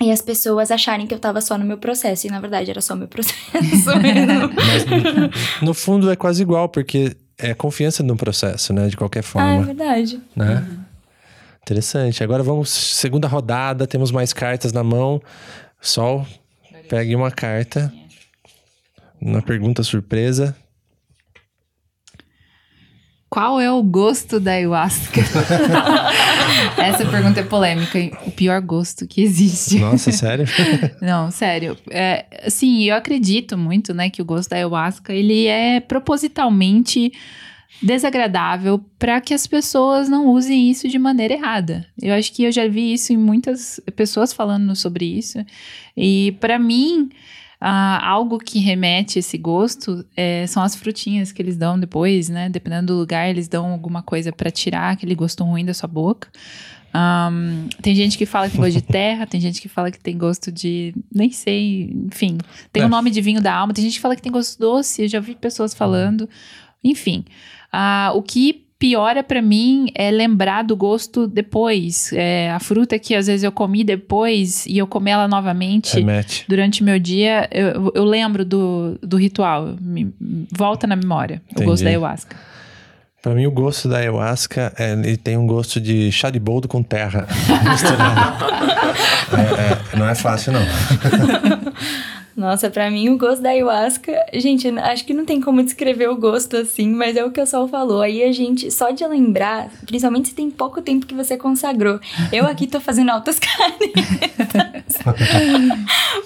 S5: e as pessoas acharem que eu tava só no meu processo. E na verdade era só meu processo mesmo.
S2: Mas, no fundo é quase igual, porque é confiança no processo, né? De qualquer forma. Ah,
S5: é verdade.
S2: Né? Uhum. Interessante. Agora vamos, segunda rodada, temos mais cartas na mão. Sol, pegue uma carta. Uma pergunta surpresa.
S3: Qual é o gosto da ayahuasca? Essa pergunta é polêmica. O pior gosto que existe.
S2: Nossa, sério?
S3: Não, sério. É, assim, eu acredito muito, né, que o gosto da ayahuasca, ele é propositalmente desagradável para que as pessoas não usem isso de maneira errada. Eu acho que eu já vi isso em muitas pessoas falando sobre isso. E para mim, ah, algo que remete esse gosto é, são as frutinhas que eles dão depois, né? Dependendo do lugar, eles dão alguma coisa para tirar aquele gosto ruim da sua boca. Um, tem gente que fala que tem gosto de terra, tem gente que fala que tem gosto de. nem sei, enfim. Tem o é. um nome de vinho da alma, tem gente que fala que tem gosto doce, eu já vi pessoas falando. Enfim. Uh, o que piora para mim é lembrar do gosto depois. É, a fruta que às vezes eu comi depois e eu comer ela novamente
S2: Remete.
S3: durante o meu dia, eu, eu lembro do, do ritual. Me, volta na memória Entendi. o gosto da ayahuasca.
S2: Para mim, o gosto da ayahuasca, é, ele tem um gosto de chá de boldo com terra é, é, não é fácil, não.
S5: Nossa, para mim o gosto da ayahuasca, gente, acho que não tem como descrever o gosto assim, mas é o que o Sol falou. Aí a gente, só de lembrar, principalmente se tem pouco tempo que você consagrou. Eu aqui tô fazendo altas canetas.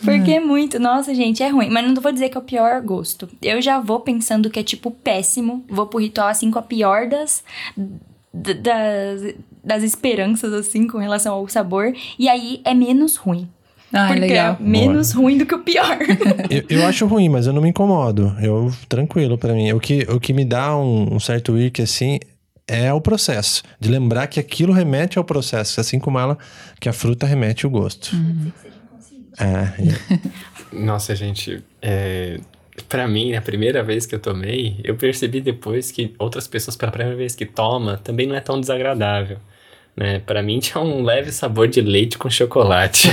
S5: Porque é muito, nossa, gente, é ruim. Mas não vou dizer que é o pior gosto. Eu já vou pensando que é tipo péssimo, vou pro ritual assim com a pior das das, das esperanças, assim, com relação ao sabor. E aí é menos ruim. Ah, porque legal. é menos Boa. ruim do que o pior.
S2: eu, eu, acho ruim, mas eu não me incomodo. Eu, tranquilo para mim. O que, o que me dá um, um certo irk, assim, é o processo. De lembrar que aquilo remete ao processo. Assim como ela, que a fruta remete o gosto. Uhum.
S4: É. Nossa, gente, é, para mim, a primeira vez que eu tomei, eu percebi depois que outras pessoas, pela primeira vez que toma, também não é tão desagradável né? Para mim tinha um leve sabor de leite com chocolate.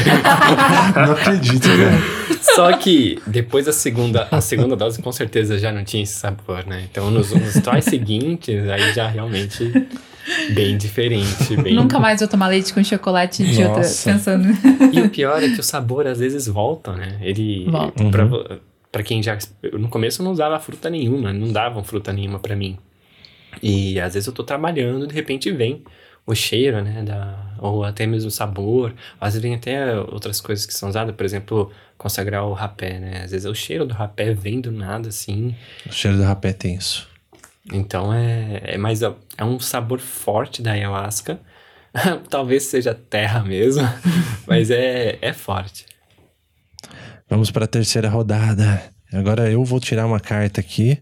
S2: não acredito, velho.
S4: Só que depois da segunda, a segunda dose com certeza já não tinha esse sabor, né? Então nos, nos tries seguintes aí já realmente bem diferente, bem...
S3: Nunca mais vou tomar leite com chocolate de outra, pensando.
S4: E o pior é que o sabor às vezes volta, né? Ele volta. Pra, uhum. pra quem já no começo eu não usava fruta nenhuma, não davam fruta nenhuma para mim. E às vezes eu tô trabalhando, de repente vem o cheiro, né, da, ou até mesmo o sabor. Às vezes vem até outras coisas que são usadas, por exemplo, consagrar o rapé, né? Às vezes o cheiro do rapé vem do nada, assim.
S2: O cheiro do rapé é tenso.
S4: Então é, é mais é um sabor forte da ayahuasca. Talvez seja terra mesmo, mas é, é forte.
S2: Vamos para a terceira rodada. Agora eu vou tirar uma carta aqui.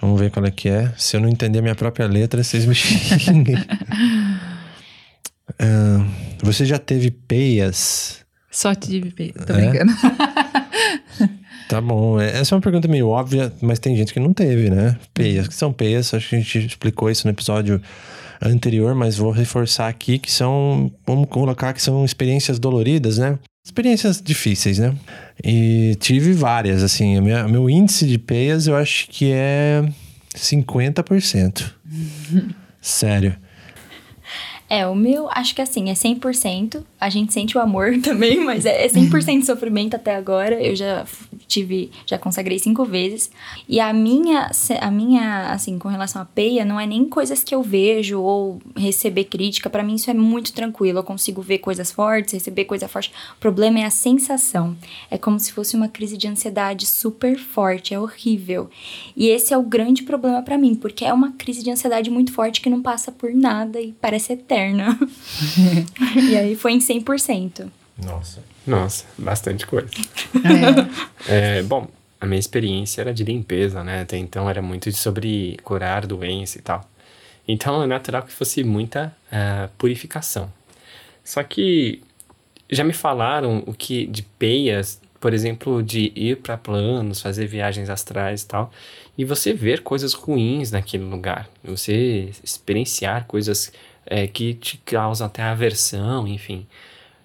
S2: Vamos ver qual é que é. Se eu não entender a minha própria letra, vocês me xinguem. Ah, você já teve peias?
S3: Só tive peia. Tô
S2: É?
S3: brincando.
S2: Tá bom. é- Essa é uma pergunta meio óbvia, mas tem gente que não teve, né? Peias. Que são peias? Acho que a gente explicou isso no episódio anterior, mas vou reforçar aqui que são, vamos colocar que são experiências doloridas, né? Experiências difíceis, né? E tive várias, assim. O minha- meu índice de peias eu acho que é 50%. Sério.
S5: É, o meu, acho que assim, é 100%. A gente sente o amor também, mas é é 100% de sofrimento até agora. Eu já tive, já consagrei cinco vezes. E a minha, a minha, assim, com relação à peia, não é nem coisas que eu vejo ou receber crítica. Pra mim isso é muito tranquilo. Eu consigo ver coisas fortes, receber coisa forte. O problema é a sensação. É como se fosse uma crise de ansiedade super forte, é horrível. E esse é o grande problema pra mim, porque é uma crise de ansiedade muito forte que não passa por nada e parece eterna. e aí foi em 100%.
S2: Nossa.
S4: Nossa, bastante coisa. É, bom, a minha experiência era de limpeza, né? Até então era muito sobre curar doença e tal. Então é natural que fosse muita ah, purificação. Só que já me falaram o que de peias, por exemplo, de ir para planos, fazer viagens astrais e tal, e você ver coisas ruins naquele lugar, você experienciar coisas é, que te causam até aversão, enfim.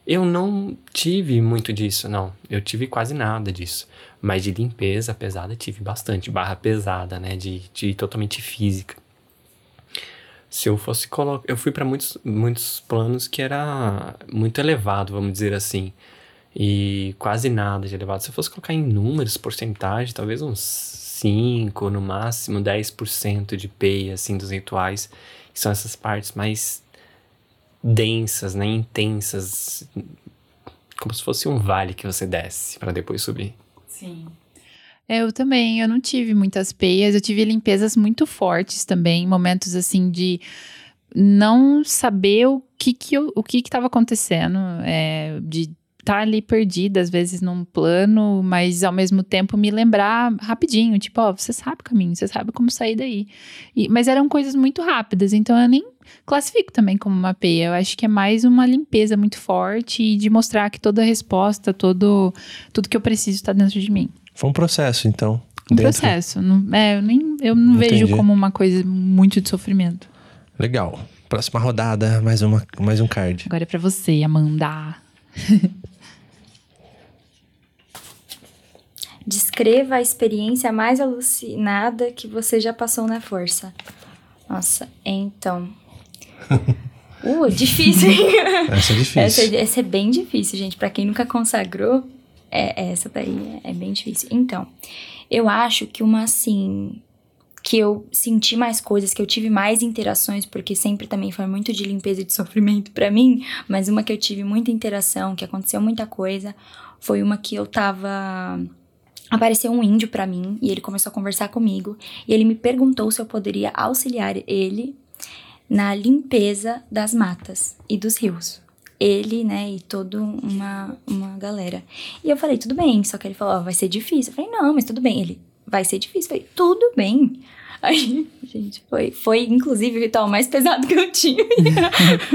S4: Eu não tive muito disso, não. Eu tive quase nada disso. Mas de limpeza pesada tive bastante. Barra pesada, né? De, de totalmente física. Se eu fosse colocar. Eu fui para muitos, muitos planos que era muito elevado, vamos dizer assim. E quase nada de elevado. Se eu fosse colocar em números, porcentagem, talvez uns 5, no máximo 10% de peia, assim, dos rituais. Que são essas partes mais densas, né? Intensas. Como se fosse um vale que você desce para depois subir.
S3: Sim. É, Eu também, eu não tive muitas peias, eu tive limpezas muito fortes também, momentos assim de não saber o que que eu- o que que estava acontecendo, é, de estar ali perdida às vezes num plano, mas ao mesmo tempo me lembrar rapidinho, tipo, ó, você sabe o caminho, você sabe como sair daí. E- mas eram coisas muito rápidas, então eu nem classifico também como uma peia. Eu acho que é mais uma limpeza muito forte e de mostrar que toda a resposta, todo tudo que eu preciso está dentro de mim.
S2: Foi um processo, então.
S3: Um
S2: dentro-
S3: processo. Não, é, eu, nem, eu não vejo como uma coisa muito de sofrimento.
S2: Legal. Próxima rodada, mais, uma, mais um card.
S3: Agora é pra você, Amanda.
S5: Descreva a experiência mais alucinada que você já passou na força. Nossa, então. Uh, difícil, hein?
S2: Essa é difícil.
S5: Essa, é- essa é bem difícil, gente. Pra quem nunca consagrou, é, essa daí é, é bem difícil. Então, eu acho que uma assim. Que eu senti mais coisas, que eu tive mais interações, porque sempre também foi muito de limpeza e de sofrimento pra mim, mas uma que eu tive muita interação, que aconteceu muita coisa, foi uma que eu tava. Apareceu um índio pra mim e ele começou a conversar comigo e ele me perguntou se eu poderia auxiliar ele na limpeza das matas e dos rios. Ele, né, e toda uma, uma galera. E eu falei, tudo bem, só que ele falou, ó, vai ser difícil. Eu falei, não, mas tudo bem. Ele, vai ser difícil. Falei, tudo bem. Aí, gente, foi, foi inclusive o ritual mais pesado que eu tive.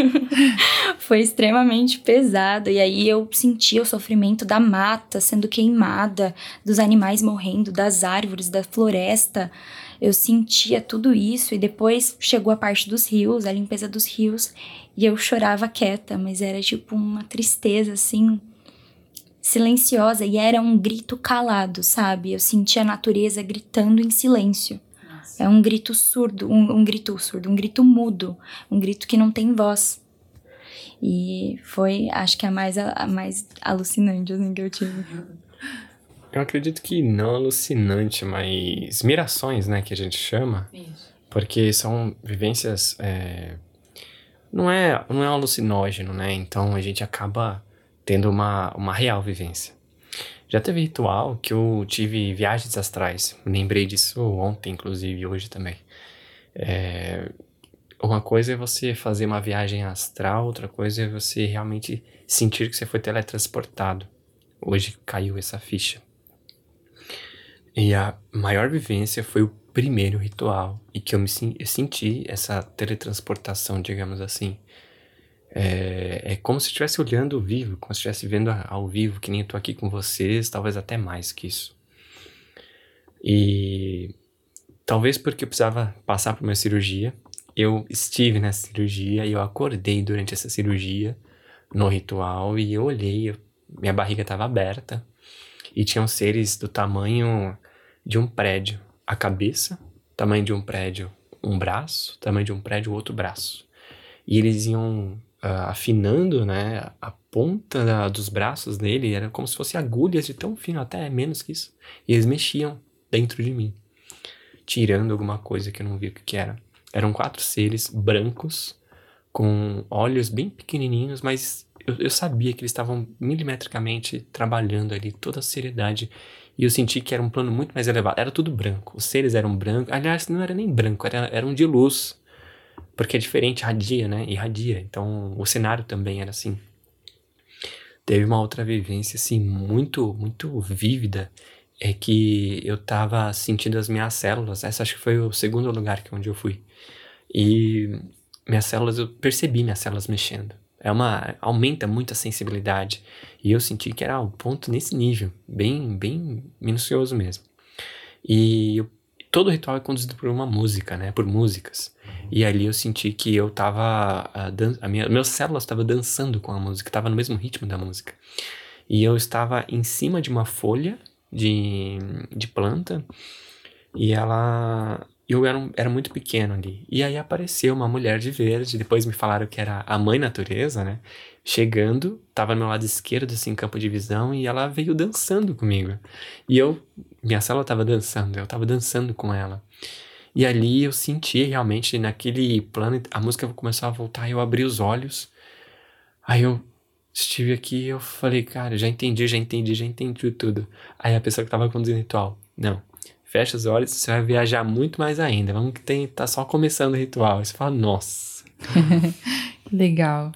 S5: foi extremamente pesado. E aí eu sentia o sofrimento da mata sendo queimada, dos animais morrendo, das árvores, da floresta. Eu sentia tudo isso e depois chegou a parte dos rios, a limpeza dos rios, e eu chorava quieta, mas era tipo uma tristeza assim, silenciosa e era um grito calado, sabe? Eu sentia a natureza gritando em silêncio. É um grito surdo, um, um grito surdo, um grito mudo, um grito que não tem voz. E foi, acho que a mais, a mais alucinante assim, que eu tive.
S4: Eu acredito que não alucinante, mas mirações, né, que a gente chama. Porque são vivências. é, Não, é, não é um alucinógeno, né? Então a gente acaba tendo uma, uma real vivência. Já teve ritual que eu tive viagens astrais. Lembrei disso ontem, inclusive, hoje também. É, Uma coisa é você fazer uma viagem astral, outra coisa é você realmente sentir que você foi teletransportado. Hoje caiu essa ficha. E a maior vivência foi o primeiro ritual e que eu me eu senti essa teletransportação, digamos assim. É, é como se estivesse olhando vivo, como se estivesse vendo ao vivo, que nem eu tô aqui com vocês, talvez até mais que isso. E talvez porque eu precisava passar por uma cirurgia, eu estive nessa cirurgia e eu acordei durante essa cirurgia no ritual e eu olhei, eu, minha barriga estava aberta e tinham seres do tamanho de um prédio, a cabeça, tamanho de um prédio, um braço, tamanho de um prédio, outro braço. E eles iam uh, afinando, né, a ponta da, dos braços dele, era como se fossem agulhas de tão fino, até menos que isso. E eles mexiam dentro de mim, tirando alguma coisa que eu não vi o que, que era. Eram quatro seres brancos, com olhos bem pequenininhos, mas eu, eu sabia que eles estavam milimetricamente trabalhando ali, toda a seriedade. E eu senti que era um plano muito mais elevado. Era tudo branco. Os seres eram brancos. Aliás, não era nem branco, era, eram de luz. Porque é diferente, radia, né? Irradia. Então, o cenário também era assim. Teve uma outra vivência, assim, muito, muito vívida. É que eu tava sentindo as minhas células. Essa acho que foi o segundo lugar que onde eu fui. E minhas células, eu percebi minhas células mexendo. É uma aumenta muito a sensibilidade e eu senti que era um ponto nesse nível, bem bem minucioso mesmo. E eu, todo o ritual é conduzido por uma música, né, por músicas. E ali eu senti que eu tava a, a minha meus células estavam dançando com a música, estava no mesmo ritmo da música. E eu estava em cima de uma folha de, de planta e ela eu era, era muito pequeno ali. E aí apareceu uma mulher de verde, depois me falaram que era a mãe natureza, né? Chegando, tava no meu lado esquerdo, assim, campo de visão, e ela veio dançando comigo. E eu, minha célula tava dançando, eu tava dançando com ela. E ali eu senti realmente, naquele plano, a música começou a voltar, eu abri os olhos. Aí eu estive aqui eu falei, cara, já entendi, já entendi, já entendi tudo. Aí a pessoa que tava conduzindo o ritual, não, fecha os olhos, você vai viajar muito mais ainda. Vamos que tem, tá só começando o ritual. você fala, nossa.
S3: Legal.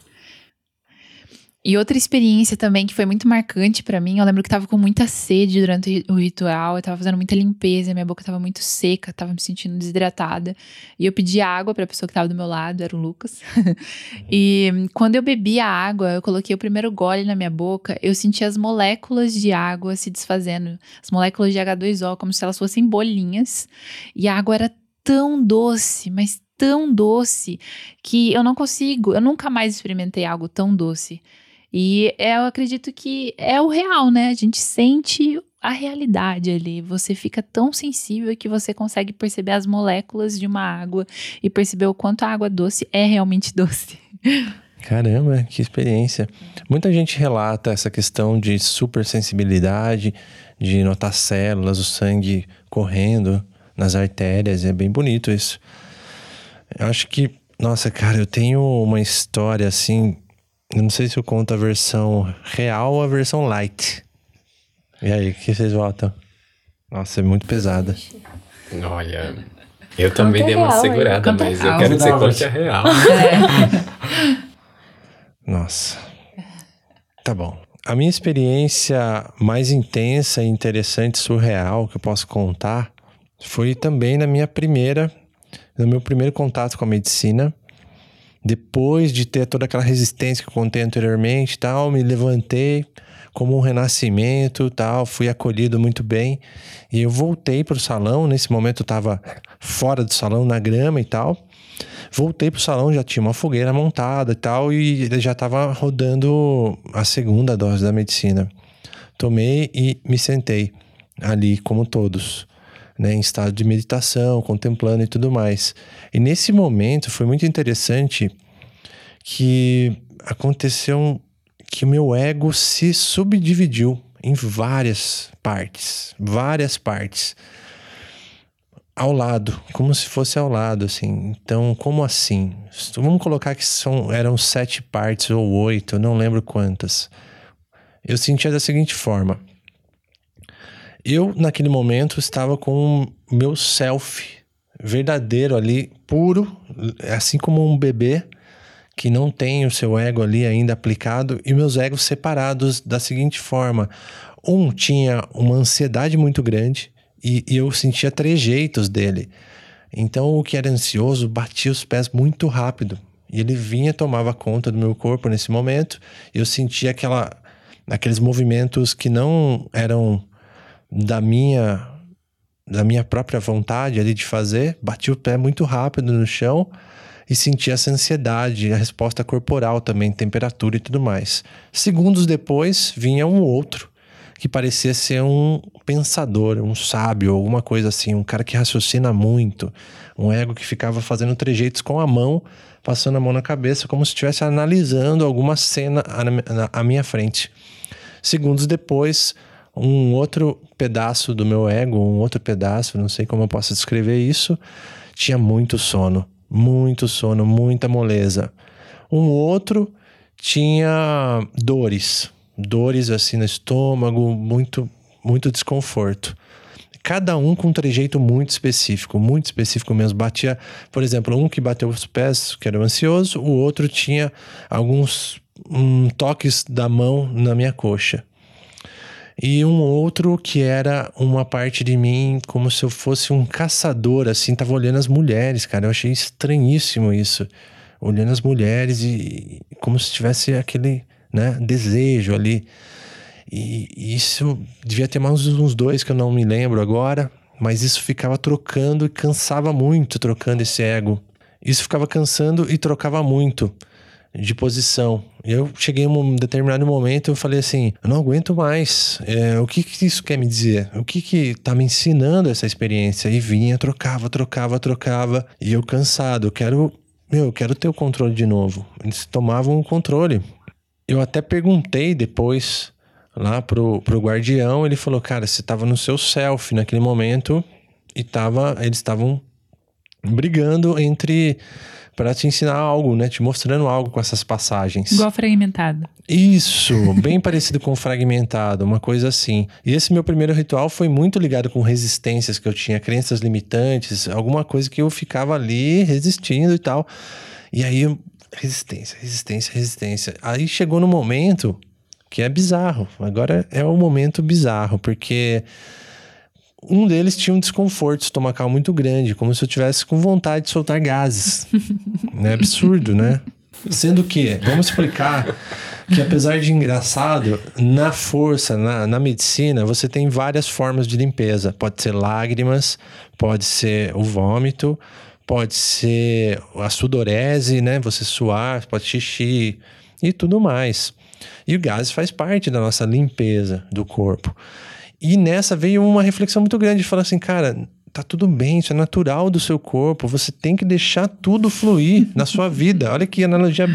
S3: E outra experiência também que foi muito marcante para mim, eu lembro que tava com muita sede durante o ritual, eu tava fazendo muita limpeza, minha boca tava muito seca, tava me sentindo desidratada. E eu pedi água para a pessoa que tava do meu lado, era o Lucas. e quando eu bebi a água, eu coloquei o primeiro gole na minha boca, eu senti as moléculas de água se desfazendo, as moléculas de H2O, como se elas fossem bolinhas. E a água era tão doce, mas tão doce que eu não consigo, eu nunca mais experimentei algo tão doce. E eu acredito que é o real, né? A gente sente a realidade ali. Você fica tão sensível que você consegue perceber as moléculas de uma água e perceber o quanto a água doce é realmente doce.
S2: Caramba, que experiência. Muita gente relata essa questão de supersensibilidade, de notar células, o sangue correndo nas artérias. É bem bonito isso. Eu acho que, nossa, cara, eu tenho uma história assim eu não sei se eu conto a versão real ou a versão light. E aí, o que vocês votam? Nossa, é muito pesada.
S4: Olha, eu também dei uma real, segurada, mas eu quero dizer conte a real.
S2: É. Nossa. Tá bom. A minha experiência mais intensa, interessante, surreal que eu posso contar foi também na minha primeira, no meu primeiro contato com a medicina depois de ter toda aquela resistência que eu contei anteriormente, tal, me levantei como um renascimento, tal, fui acolhido muito bem. E eu voltei para o salão, nesse momento eu estava fora do salão, na grama e tal. Voltei para o salão, já tinha uma fogueira montada e tal, e já estava rodando a segunda dose da medicina. Tomei e me sentei ali, como todos. Né, em estado de meditação, contemplando e tudo mais. E nesse momento foi muito interessante que aconteceu que o meu ego se subdividiu em várias partes, várias partes ao lado, como se fosse ao lado, assim. Então, como assim? Vamos colocar que são, eram sete partes ou oito, não lembro quantas. Eu sentia da seguinte forma: eu, naquele momento, estava com o meu self verdadeiro ali, puro, assim como um bebê que não tem o seu ego ali ainda aplicado e meus egos separados da seguinte forma: um tinha uma ansiedade muito grande e, e eu sentia trejeitos dele. Então, o que era ansioso batia os pés muito rápido E ele vinha, tomava conta do meu corpo nesse momento. Eu sentia aquela, aqueles movimentos que não eram da minha da minha própria vontade ali de fazer, bati o pé muito rápido no chão e senti essa ansiedade, a resposta corporal também, temperatura e tudo mais. Segundos depois, vinha um outro que parecia ser um pensador, um sábio, alguma coisa assim, um cara que raciocina muito, um ego que ficava fazendo trejeitos com a mão, passando a mão na cabeça, como se estivesse analisando alguma cena à minha frente. Segundos depois, um outro pedaço do meu ego, um outro pedaço, não sei como eu posso descrever isso, tinha muito sono, muito sono, muita moleza. Um outro tinha dores, dores assim no estômago, muito muito desconforto. Cada um com um trejeito muito específico, muito específico mesmo. Batia, por exemplo, um que bateu os pés, que era ansioso, o outro tinha alguns um, toques da mão na minha coxa e um outro que era uma parte de mim como se eu fosse um caçador, assim, tava olhando as mulheres, cara. Eu achei estranhíssimo isso. Olhando as mulheres e como se tivesse aquele, né, desejo ali. E isso devia ter mais uns dois que eu não me lembro agora, mas isso ficava trocando e cansava muito trocando esse ego. Isso ficava cansando e trocava muito de posição. Eu cheguei em um determinado momento eu falei assim, eu não aguento mais. É, o que, que isso quer me dizer? O que que tá me ensinando essa experiência? E vinha, trocava, trocava, trocava. E eu cansado, eu quero, meu, eu quero ter o controle de novo. Eles tomavam o controle. Eu até perguntei depois lá pro, pro guardião, ele falou, cara, você tava no seu self naquele momento e tava, eles estavam brigando entre para te ensinar algo, né? Te mostrando algo com essas passagens.
S3: Igual fragmentado.
S2: Isso, bem parecido com fragmentado, uma coisa assim. E esse meu primeiro ritual foi muito ligado com resistências que eu tinha, crenças limitantes, alguma coisa que eu ficava ali resistindo e tal. E aí, resistência, resistência, resistência. Aí chegou no momento que é bizarro. Agora é o momento bizarro, porque um deles tinha um desconforto estomacal muito grande, como se eu tivesse com vontade de soltar gases. é absurdo, né? Sendo que, vamos explicar que apesar de engraçado, na força, na, na medicina, você tem várias formas de limpeza. Pode ser lágrimas, pode ser o vômito, pode ser a sudorese, né? Você suar, pode xixi e tudo mais. E o gás faz parte da nossa limpeza do corpo. E nessa veio uma reflexão muito grande, de falar assim, cara, tá tudo bem, isso é natural do seu corpo, você tem que deixar tudo fluir na sua vida. Olha que analogia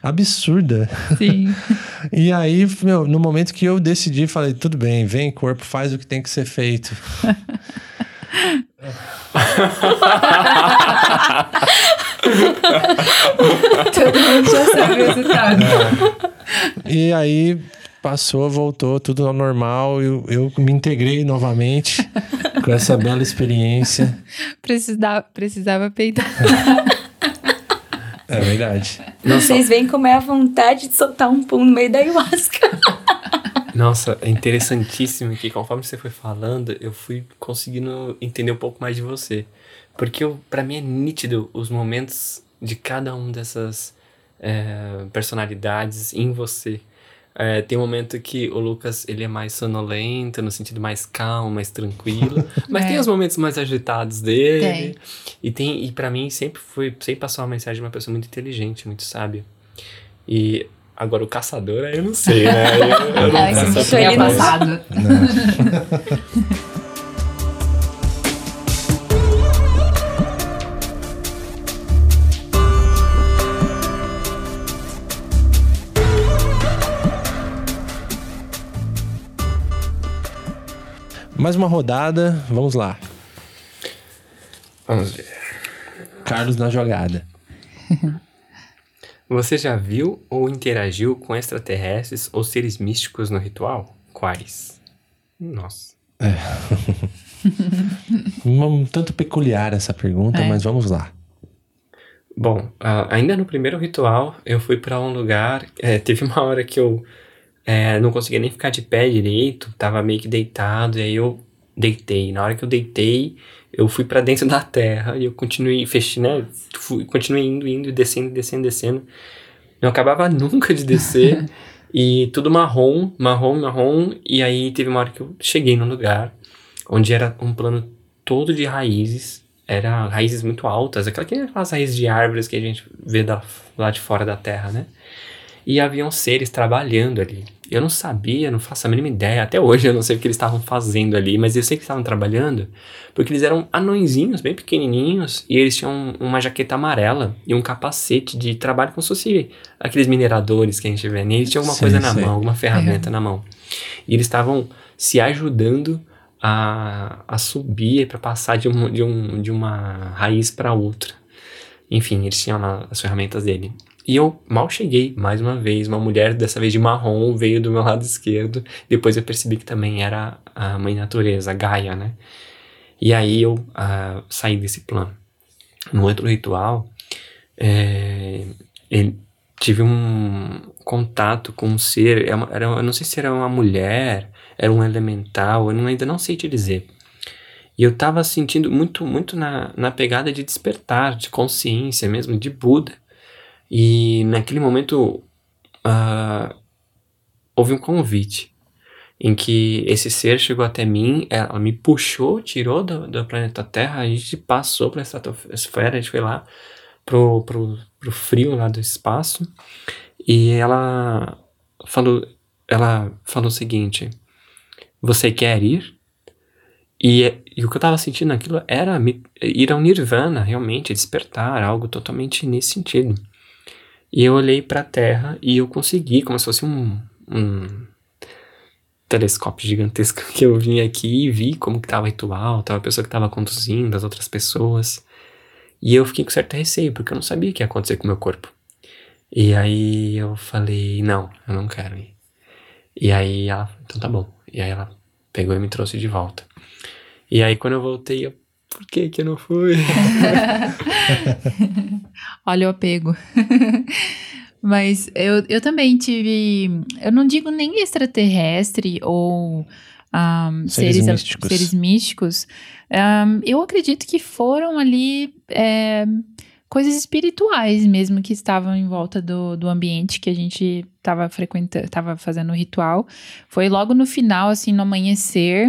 S2: absurda.
S3: Sim.
S2: e aí, meu, no momento que eu decidi, falei, tudo bem, vem corpo, faz o que tem que ser feito.
S3: Todo mundo já sabe o resultado.
S2: É. E aí passou, voltou, tudo ao normal. Eu, eu me integrei novamente com essa bela experiência.
S3: Precisava, precisava peidar.
S2: É verdade.
S5: Vocês veem como é a vontade de soltar um pum no meio da ayahuasca.
S4: Nossa, é interessantíssimo que conforme você foi falando, eu fui conseguindo entender um pouco mais de você. Porque para mim é nítido os momentos de cada um dessas é, personalidades em você. É, tem um momento que o Lucas ele é mais sonolento, no sentido mais calmo, mais tranquilo. Mas é. tem os momentos mais agitados dele. Tem. E tem e para mim sempre foi, sempre passou uma mensagem de uma pessoa muito inteligente, muito sábia. E agora o caçador, aí eu não sei, né? Eu, eu não,
S3: não esse ele passado.
S2: Mais uma rodada, vamos lá.
S4: Vamos ver.
S2: Carlos na jogada.
S4: Você já viu ou interagiu com extraterrestres ou seres místicos no ritual? Quais? Nossa. É.
S2: um tanto peculiar essa pergunta, é. mas vamos lá.
S4: Bom, ainda no primeiro ritual, eu fui para um lugar. É, teve uma hora que eu é, não conseguia nem ficar de pé direito, tava meio que deitado, e aí eu deitei. Na hora que eu deitei, eu fui para dentro da terra e eu continuei, fechei, né? Fui, continuei indo, indo, descendo, descendo, descendo. Não acabava nunca de descer. e tudo marrom, marrom, marrom. E aí teve uma hora que eu cheguei num lugar onde era um plano todo de raízes. Era raízes muito altas, aquelas raízes de árvores que a gente vê da, lá de fora da terra, né? E haviam seres trabalhando ali. Eu não sabia, não faço a mínima ideia. Até hoje eu não sei o que eles estavam fazendo ali, mas eu sei que estavam trabalhando porque eles eram anõezinhos, bem pequenininhos, e eles tinham uma jaqueta amarela e um capacete de trabalho como se fosse aqueles mineradores que a gente vê. E eles tinham alguma coisa na mão, alguma ferramenta é. na mão. E eles estavam se ajudando a, a subir para passar de, um, de, um, de uma raiz para outra. Enfim, eles tinham as ferramentas dele. E eu mal cheguei, mais uma vez, uma mulher, dessa vez de marrom, veio do meu lado esquerdo. Depois eu percebi que também era a mãe natureza, a Gaia, né? E aí eu uh, saí desse plano. No outro ritual, é, ele, tive um contato com um ser, é era, eu não sei se era uma mulher, era um elemental, eu não, ainda não sei te dizer. E eu estava sentindo muito, muito na, na pegada de despertar, de consciência mesmo, de Buda. E naquele momento uh, houve um convite em que esse ser chegou até mim, ela me puxou, tirou do, do planeta Terra, a gente passou para a estratosfera, a gente foi lá pro, pro, pro frio lá do espaço, e ela falou, ela falou o seguinte, você quer ir? E, e o que eu estava sentindo naquilo era ir ao nirvana, realmente, despertar, algo totalmente nesse sentido. E eu olhei para a Terra e eu consegui, como se fosse um, um telescópio gigantesco que eu vim aqui e vi como que tava ritual, tava a pessoa que tava conduzindo, as outras pessoas. E eu fiquei com certo receio, porque eu não sabia o que ia acontecer com o meu corpo. E aí eu falei, não, eu não quero ir. E aí ela, então tá bom. E aí ela pegou e me trouxe de volta. E aí quando eu voltei, eu, por que que eu não fui?
S3: Olha o apego. Mas eu, eu também tive. Eu não digo nem extraterrestre ou um, seres, seres, místicos. Seres místicos. Um, eu acredito que foram ali é, coisas espirituais mesmo que estavam em volta do, do ambiente que a gente estava frequentando, estava fazendo o ritual. Foi logo no final, assim, no amanhecer.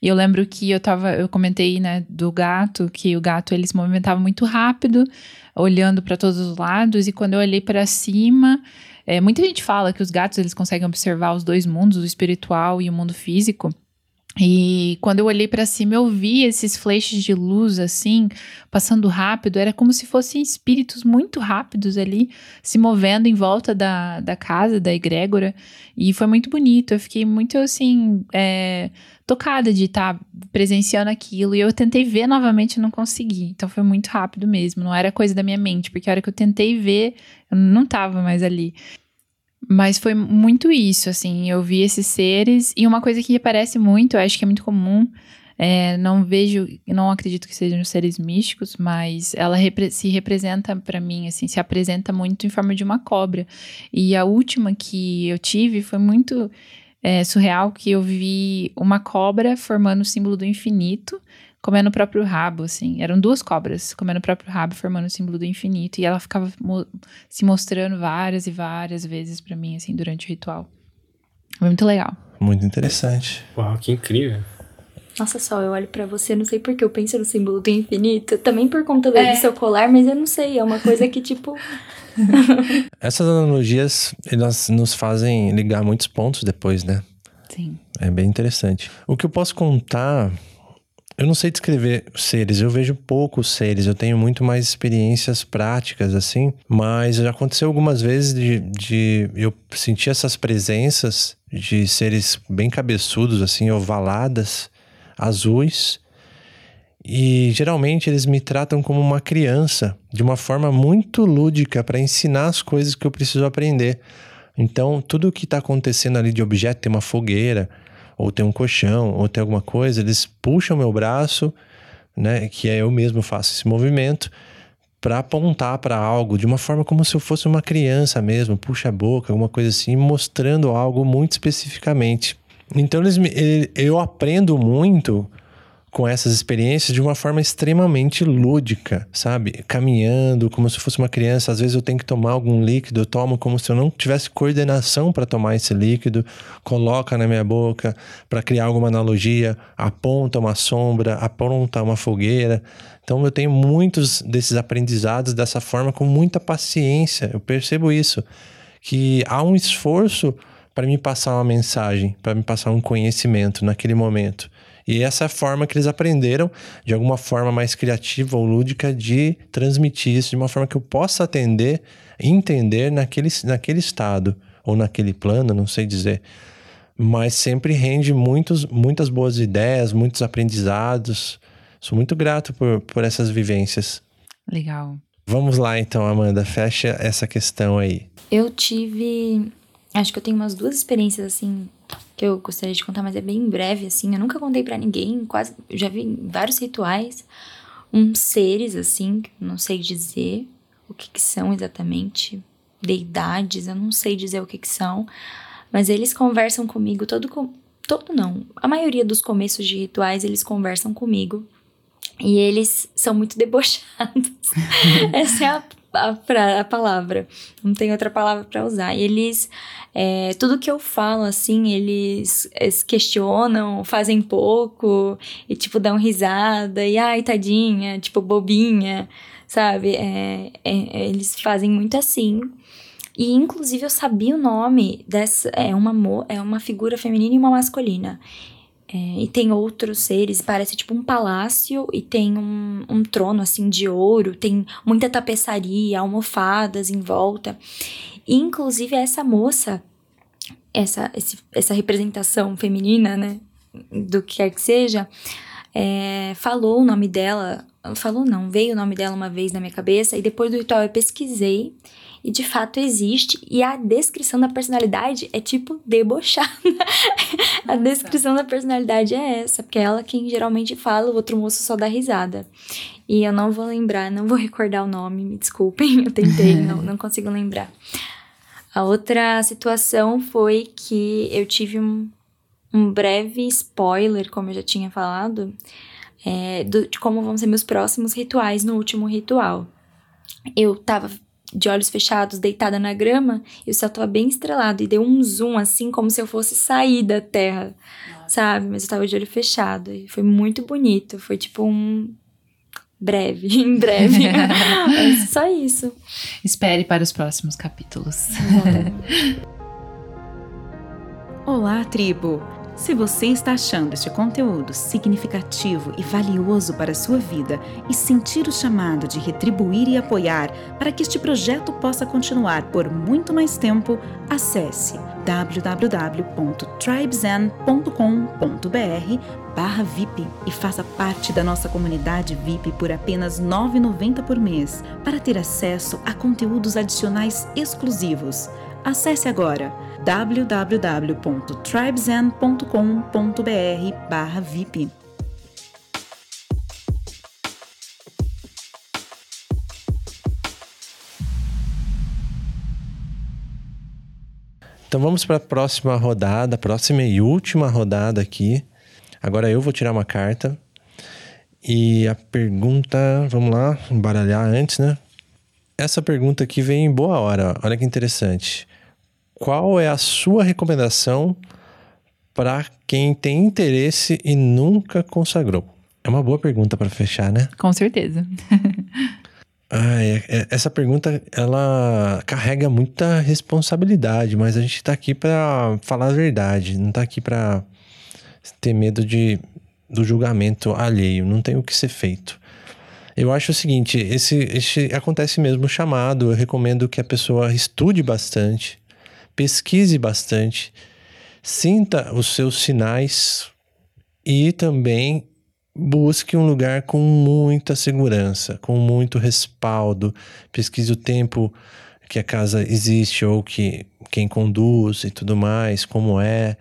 S3: E eu lembro que eu tava, eu comentei, né, do gato, que o gato ele se movimentava muito rápido, olhando para todos os lados, e quando eu olhei para cima, é, muita gente fala que os gatos eles conseguem observar os dois mundos, o espiritual e o mundo físico. E quando eu olhei para cima, eu vi esses flashes de luz assim, passando rápido. Era como se fossem espíritos muito rápidos ali, se movendo em volta da, da casa, da egrégora. E foi muito bonito. Eu fiquei muito assim, é, tocada de estar tá presenciando aquilo. E eu tentei ver novamente e não consegui. Então foi muito rápido mesmo. Não era coisa da minha mente, porque a hora que eu tentei ver, eu não estava mais ali. Mas foi muito isso, assim, eu vi esses seres, e uma coisa que aparece muito, eu acho que é muito comum, é, não vejo, não acredito que sejam seres místicos, mas ela repre se representa para mim, assim, se apresenta muito em forma de uma cobra. E a última que eu tive foi muito é, surreal, que eu vi uma cobra formando o símbolo do infinito, comendo o próprio rabo, assim. Eram duas cobras comendo o próprio rabo, formando o símbolo do infinito. E ela ficava mo se mostrando várias e várias vezes para mim, assim, durante o ritual. Foi muito legal.
S2: Muito interessante.
S4: Uau, que incrível.
S5: Nossa, só eu olho para você, não sei porque eu penso no símbolo do infinito. Também por conta do é. seu colar, mas eu não sei. É uma coisa que, tipo.
S2: Essas analogias, elas nos fazem ligar muitos pontos depois, né?
S3: Sim.
S2: É bem interessante. O que eu posso contar eu não sei descrever seres, eu vejo poucos seres, eu tenho muito mais experiências práticas, assim, mas já aconteceu algumas vezes de, de eu sentir essas presenças de seres bem cabeçudos, assim, ovaladas, azuis, e geralmente eles me tratam como uma criança, de uma forma muito lúdica, para ensinar as coisas que eu preciso aprender. Então, tudo o que está acontecendo ali de objeto, tem uma fogueira, ou tem um colchão, ou tem alguma coisa, eles puxam meu braço, né, que é eu mesmo faço esse movimento para apontar para algo de uma forma como se eu fosse uma criança mesmo, puxa a boca, alguma coisa assim, mostrando algo muito especificamente. Então eles me, eu aprendo muito com essas experiências de uma forma extremamente lúdica, sabe? Caminhando como se fosse uma criança. Às vezes eu tenho que tomar algum líquido, eu tomo como se eu não tivesse coordenação para tomar esse líquido, coloca na minha boca para criar alguma analogia, aponta uma sombra, aponta uma fogueira. Então eu tenho muitos desses aprendizados dessa forma com muita paciência. Eu percebo isso, que há um esforço para me passar uma mensagem, para me passar um conhecimento naquele momento. E essa é a forma que eles aprenderam, de alguma forma mais criativa ou lúdica, de transmitir isso de uma forma que eu possa atender, entender naquele, naquele estado, ou naquele plano, não sei dizer. Mas sempre rende muitos, muitas boas ideias, muitos aprendizados. Sou muito grato por, por essas vivências.
S3: Legal.
S2: Vamos lá então, Amanda, fecha essa questão aí.
S5: Eu tive. Acho que eu tenho umas duas experiências assim que eu gostaria de contar, mas é bem breve, assim. Eu nunca contei para ninguém, quase. Já vi vários rituais, uns seres, assim, não sei dizer o que, que são exatamente, deidades, eu não sei dizer o que, que são, mas eles conversam comigo todo. Com, todo não. A maioria dos começos de rituais eles conversam comigo. E eles são muito debochados. Essa é a a, pra, a palavra. Não tem outra palavra para usar. E eles. É, tudo que eu falo, assim, eles, eles, questionam, fazem pouco, e tipo, dão risada, e ai, tadinha, tipo, bobinha, sabe? É, é, eles fazem muito assim. E inclusive eu sabia o nome dessa. É uma, é uma figura feminina e uma masculina. É, e tem outros seres, parece tipo um palácio e tem um, um trono assim de ouro, tem muita tapeçaria, almofadas em volta. E, inclusive essa moça, essa, esse, essa representação feminina, né, do que quer que seja, é, falou o nome dela, falou não, veio o nome dela uma vez na minha cabeça e depois do ritual eu pesquisei e de fato existe. E a descrição da personalidade é tipo debochada. a descrição da personalidade é essa, porque é ela quem geralmente fala, o outro moço só dá risada. E eu não vou lembrar, não vou recordar o nome, me desculpem, eu tentei, não, não consigo lembrar. A outra situação foi que eu tive um, um breve spoiler, como eu já tinha falado, é, do, de como vão ser meus próximos rituais no último ritual. Eu tava de olhos fechados, deitada na grama, e o céu tava bem estrelado. E deu um zoom, assim, como se eu fosse sair da terra, Nossa. sabe? Mas eu tava de olho fechado. E foi muito bonito. Foi tipo um. Breve, em breve. Mas só isso.
S3: Espere para os próximos capítulos.
S1: Olá, tribo! Se você está achando este conteúdo significativo e valioso para a sua vida e sentir o chamado de retribuir e apoiar para que este projeto possa continuar por muito mais tempo, acesse www.tribezen.com.br VIP e faça parte da nossa comunidade VIP por apenas R$ 9,90 por mês para ter acesso a conteúdos adicionais exclusivos. Acesse agora www.tribezen.com.br/vip.
S2: Então vamos para a próxima rodada, próxima e última rodada aqui. Agora eu vou tirar uma carta. E a pergunta, vamos lá, embaralhar antes, né? Essa pergunta aqui vem em boa hora. Olha que interessante qual é a sua recomendação para quem tem interesse e nunca consagrou? É uma boa pergunta para fechar, né?
S3: Com certeza.
S2: ah, é, é, essa pergunta ela carrega muita responsabilidade, mas a gente está aqui para falar a verdade, não está aqui para ter medo de, do julgamento alheio, não tem o que ser feito. Eu acho o seguinte, esse, esse acontece mesmo chamado, eu recomendo que a pessoa estude bastante, pesquise bastante, sinta os seus sinais e também busque um lugar com muita segurança, com muito respaldo. Pesquise o tempo que a casa existe ou que quem conduz e tudo mais, como é,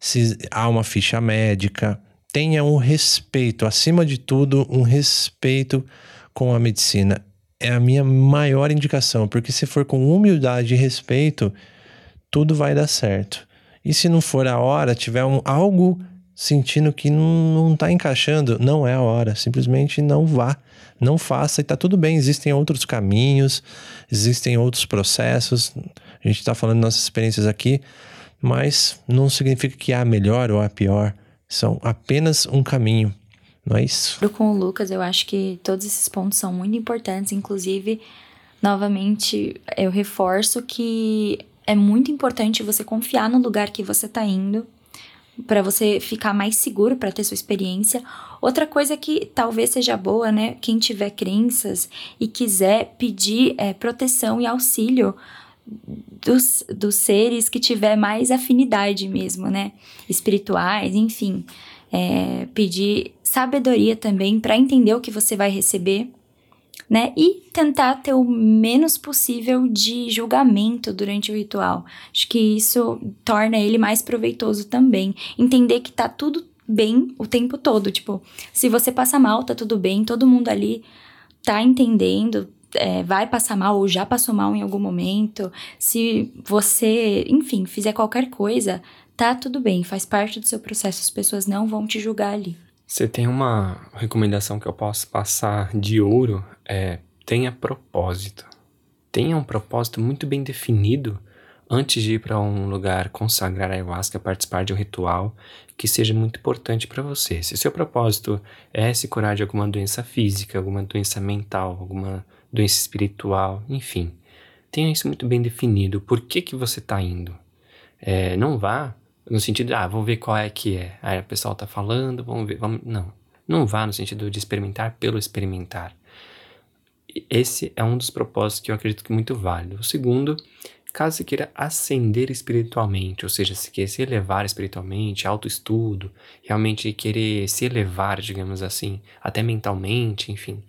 S2: se há uma ficha médica. Tenha um respeito, acima de tudo, um respeito com a medicina. É a minha maior indicação, porque se for com humildade e respeito, tudo vai dar certo. E se não for a hora, tiver um, algo sentindo que não, não tá encaixando, não é a hora. Simplesmente não vá. Não faça e tá tudo bem. Existem outros caminhos, existem outros processos. A gente está falando nossas experiências aqui, mas não significa que há melhor ou a pior. São apenas um caminho. Não é isso?
S5: Com o Lucas, eu acho que todos esses pontos são muito importantes. Inclusive, novamente, eu reforço que é muito importante você confiar no lugar que você está indo para você ficar mais seguro para ter sua experiência. Outra coisa que talvez seja boa, né? Quem tiver crenças e quiser pedir é, proteção e auxílio dos, dos seres que tiver mais afinidade mesmo, né? Espirituais, enfim. É, pedir sabedoria também para entender o que você vai receber né? E tentar ter o menos possível de julgamento durante o ritual. Acho que isso torna ele mais proveitoso também. Entender que tá tudo bem o tempo todo. Tipo, se você passa mal, tá tudo bem, todo mundo ali tá entendendo, é, vai passar mal ou já passou mal em algum momento. Se você, enfim, fizer qualquer coisa, tá tudo bem, faz parte do seu processo, as pessoas não vão te julgar ali.
S4: Você tem uma recomendação que eu posso passar de ouro? É tenha propósito. Tenha um propósito muito bem definido antes de ir para um lugar consagrar a ayahuasca, participar de um ritual que seja muito importante para você. Se seu propósito é se curar de alguma doença física, alguma doença mental, alguma doença espiritual, enfim, tenha isso muito bem definido. Por que que você está indo? É, não vá no sentido de, ah, vou ver qual é que é. Aí o pessoal tá falando, vamos ver, vamos... Não. Não vá no sentido de experimentar pelo experimentar. Esse é um dos propósitos que eu acredito que é muito válido. O segundo, caso você queira ascender espiritualmente, ou seja, se quer se elevar espiritualmente, autoestudo, realmente querer se elevar, digamos assim, até mentalmente, enfim.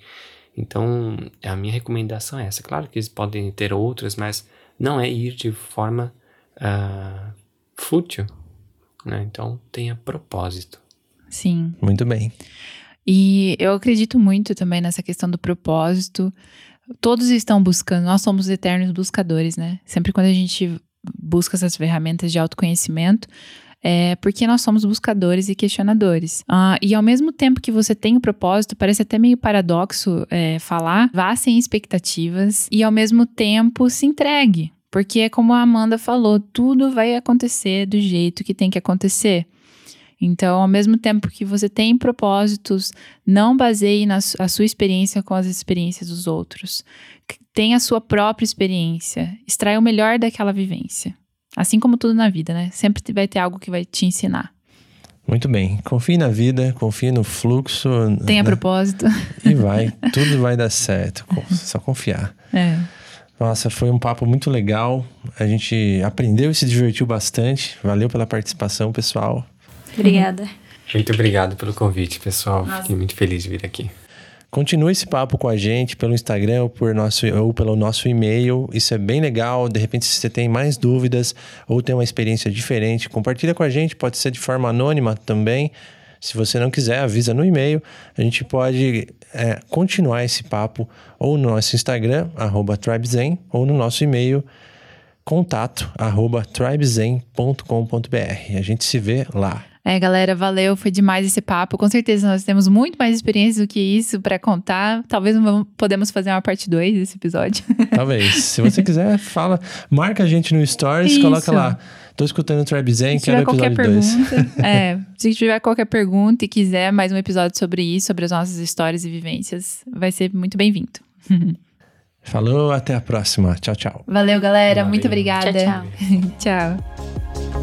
S4: Então, a minha recomendação é essa. Claro que podem ter outras, mas não é ir de forma uh, fútil, né? Então tenha propósito.
S3: Sim.
S2: Muito bem.
S3: E eu acredito muito também nessa questão do propósito. Todos estão buscando, nós somos eternos buscadores, né? Sempre quando a gente busca essas ferramentas de autoconhecimento, é porque nós somos buscadores e questionadores. Ah, e ao mesmo tempo que você tem o propósito, parece até meio paradoxo é, falar, vá sem expectativas e ao mesmo tempo se entregue. Porque é como a Amanda falou, tudo vai acontecer do jeito que tem que acontecer. Então, ao mesmo tempo que você tem propósitos, não baseie na, a sua experiência com as experiências dos outros. Tenha a sua própria experiência. Extraia o melhor daquela vivência. Assim como tudo na vida, né? Sempre vai ter algo que vai te ensinar.
S2: Muito bem. Confie na vida, confie no fluxo.
S3: Tenha né? propósito.
S2: E vai. tudo vai dar certo. Só confiar.
S3: É.
S2: Nossa, foi um papo muito legal. A gente aprendeu e se divertiu bastante. Valeu pela participação, pessoal.
S5: Obrigada.
S4: Muito obrigado pelo convite, pessoal. Nossa. Fiquei muito feliz de vir aqui.
S2: Continue esse papo com a gente pelo Instagram ou, por nosso, ou pelo nosso e-mail. Isso é bem legal. De repente, se você tem mais dúvidas ou tem uma experiência diferente, compartilha com a gente. Pode ser de forma anônima também. Se você não quiser, avisa no e-mail. A gente pode é, continuar esse papo ou no nosso Instagram, arroba tribezen, ou no nosso e-mail, contato, arroba tribezen.com.br. A gente se vê lá.
S3: É, galera, valeu, foi demais esse papo. Com certeza nós temos muito mais experiência do que isso para contar. Talvez podemos fazer uma parte 2 desse episódio.
S2: Talvez. Se você quiser, fala, marca a gente no Stories, isso. coloca lá. Tô escutando o Tribe Zen, quero o episódio 2.
S3: é, se tiver qualquer pergunta e quiser mais um episódio sobre isso, sobre as nossas histórias e vivências, vai ser muito bem-vindo.
S2: Falou, até a próxima. Tchau, tchau.
S3: Valeu, galera. Valeu. Muito obrigada.
S5: tchau.
S3: tchau.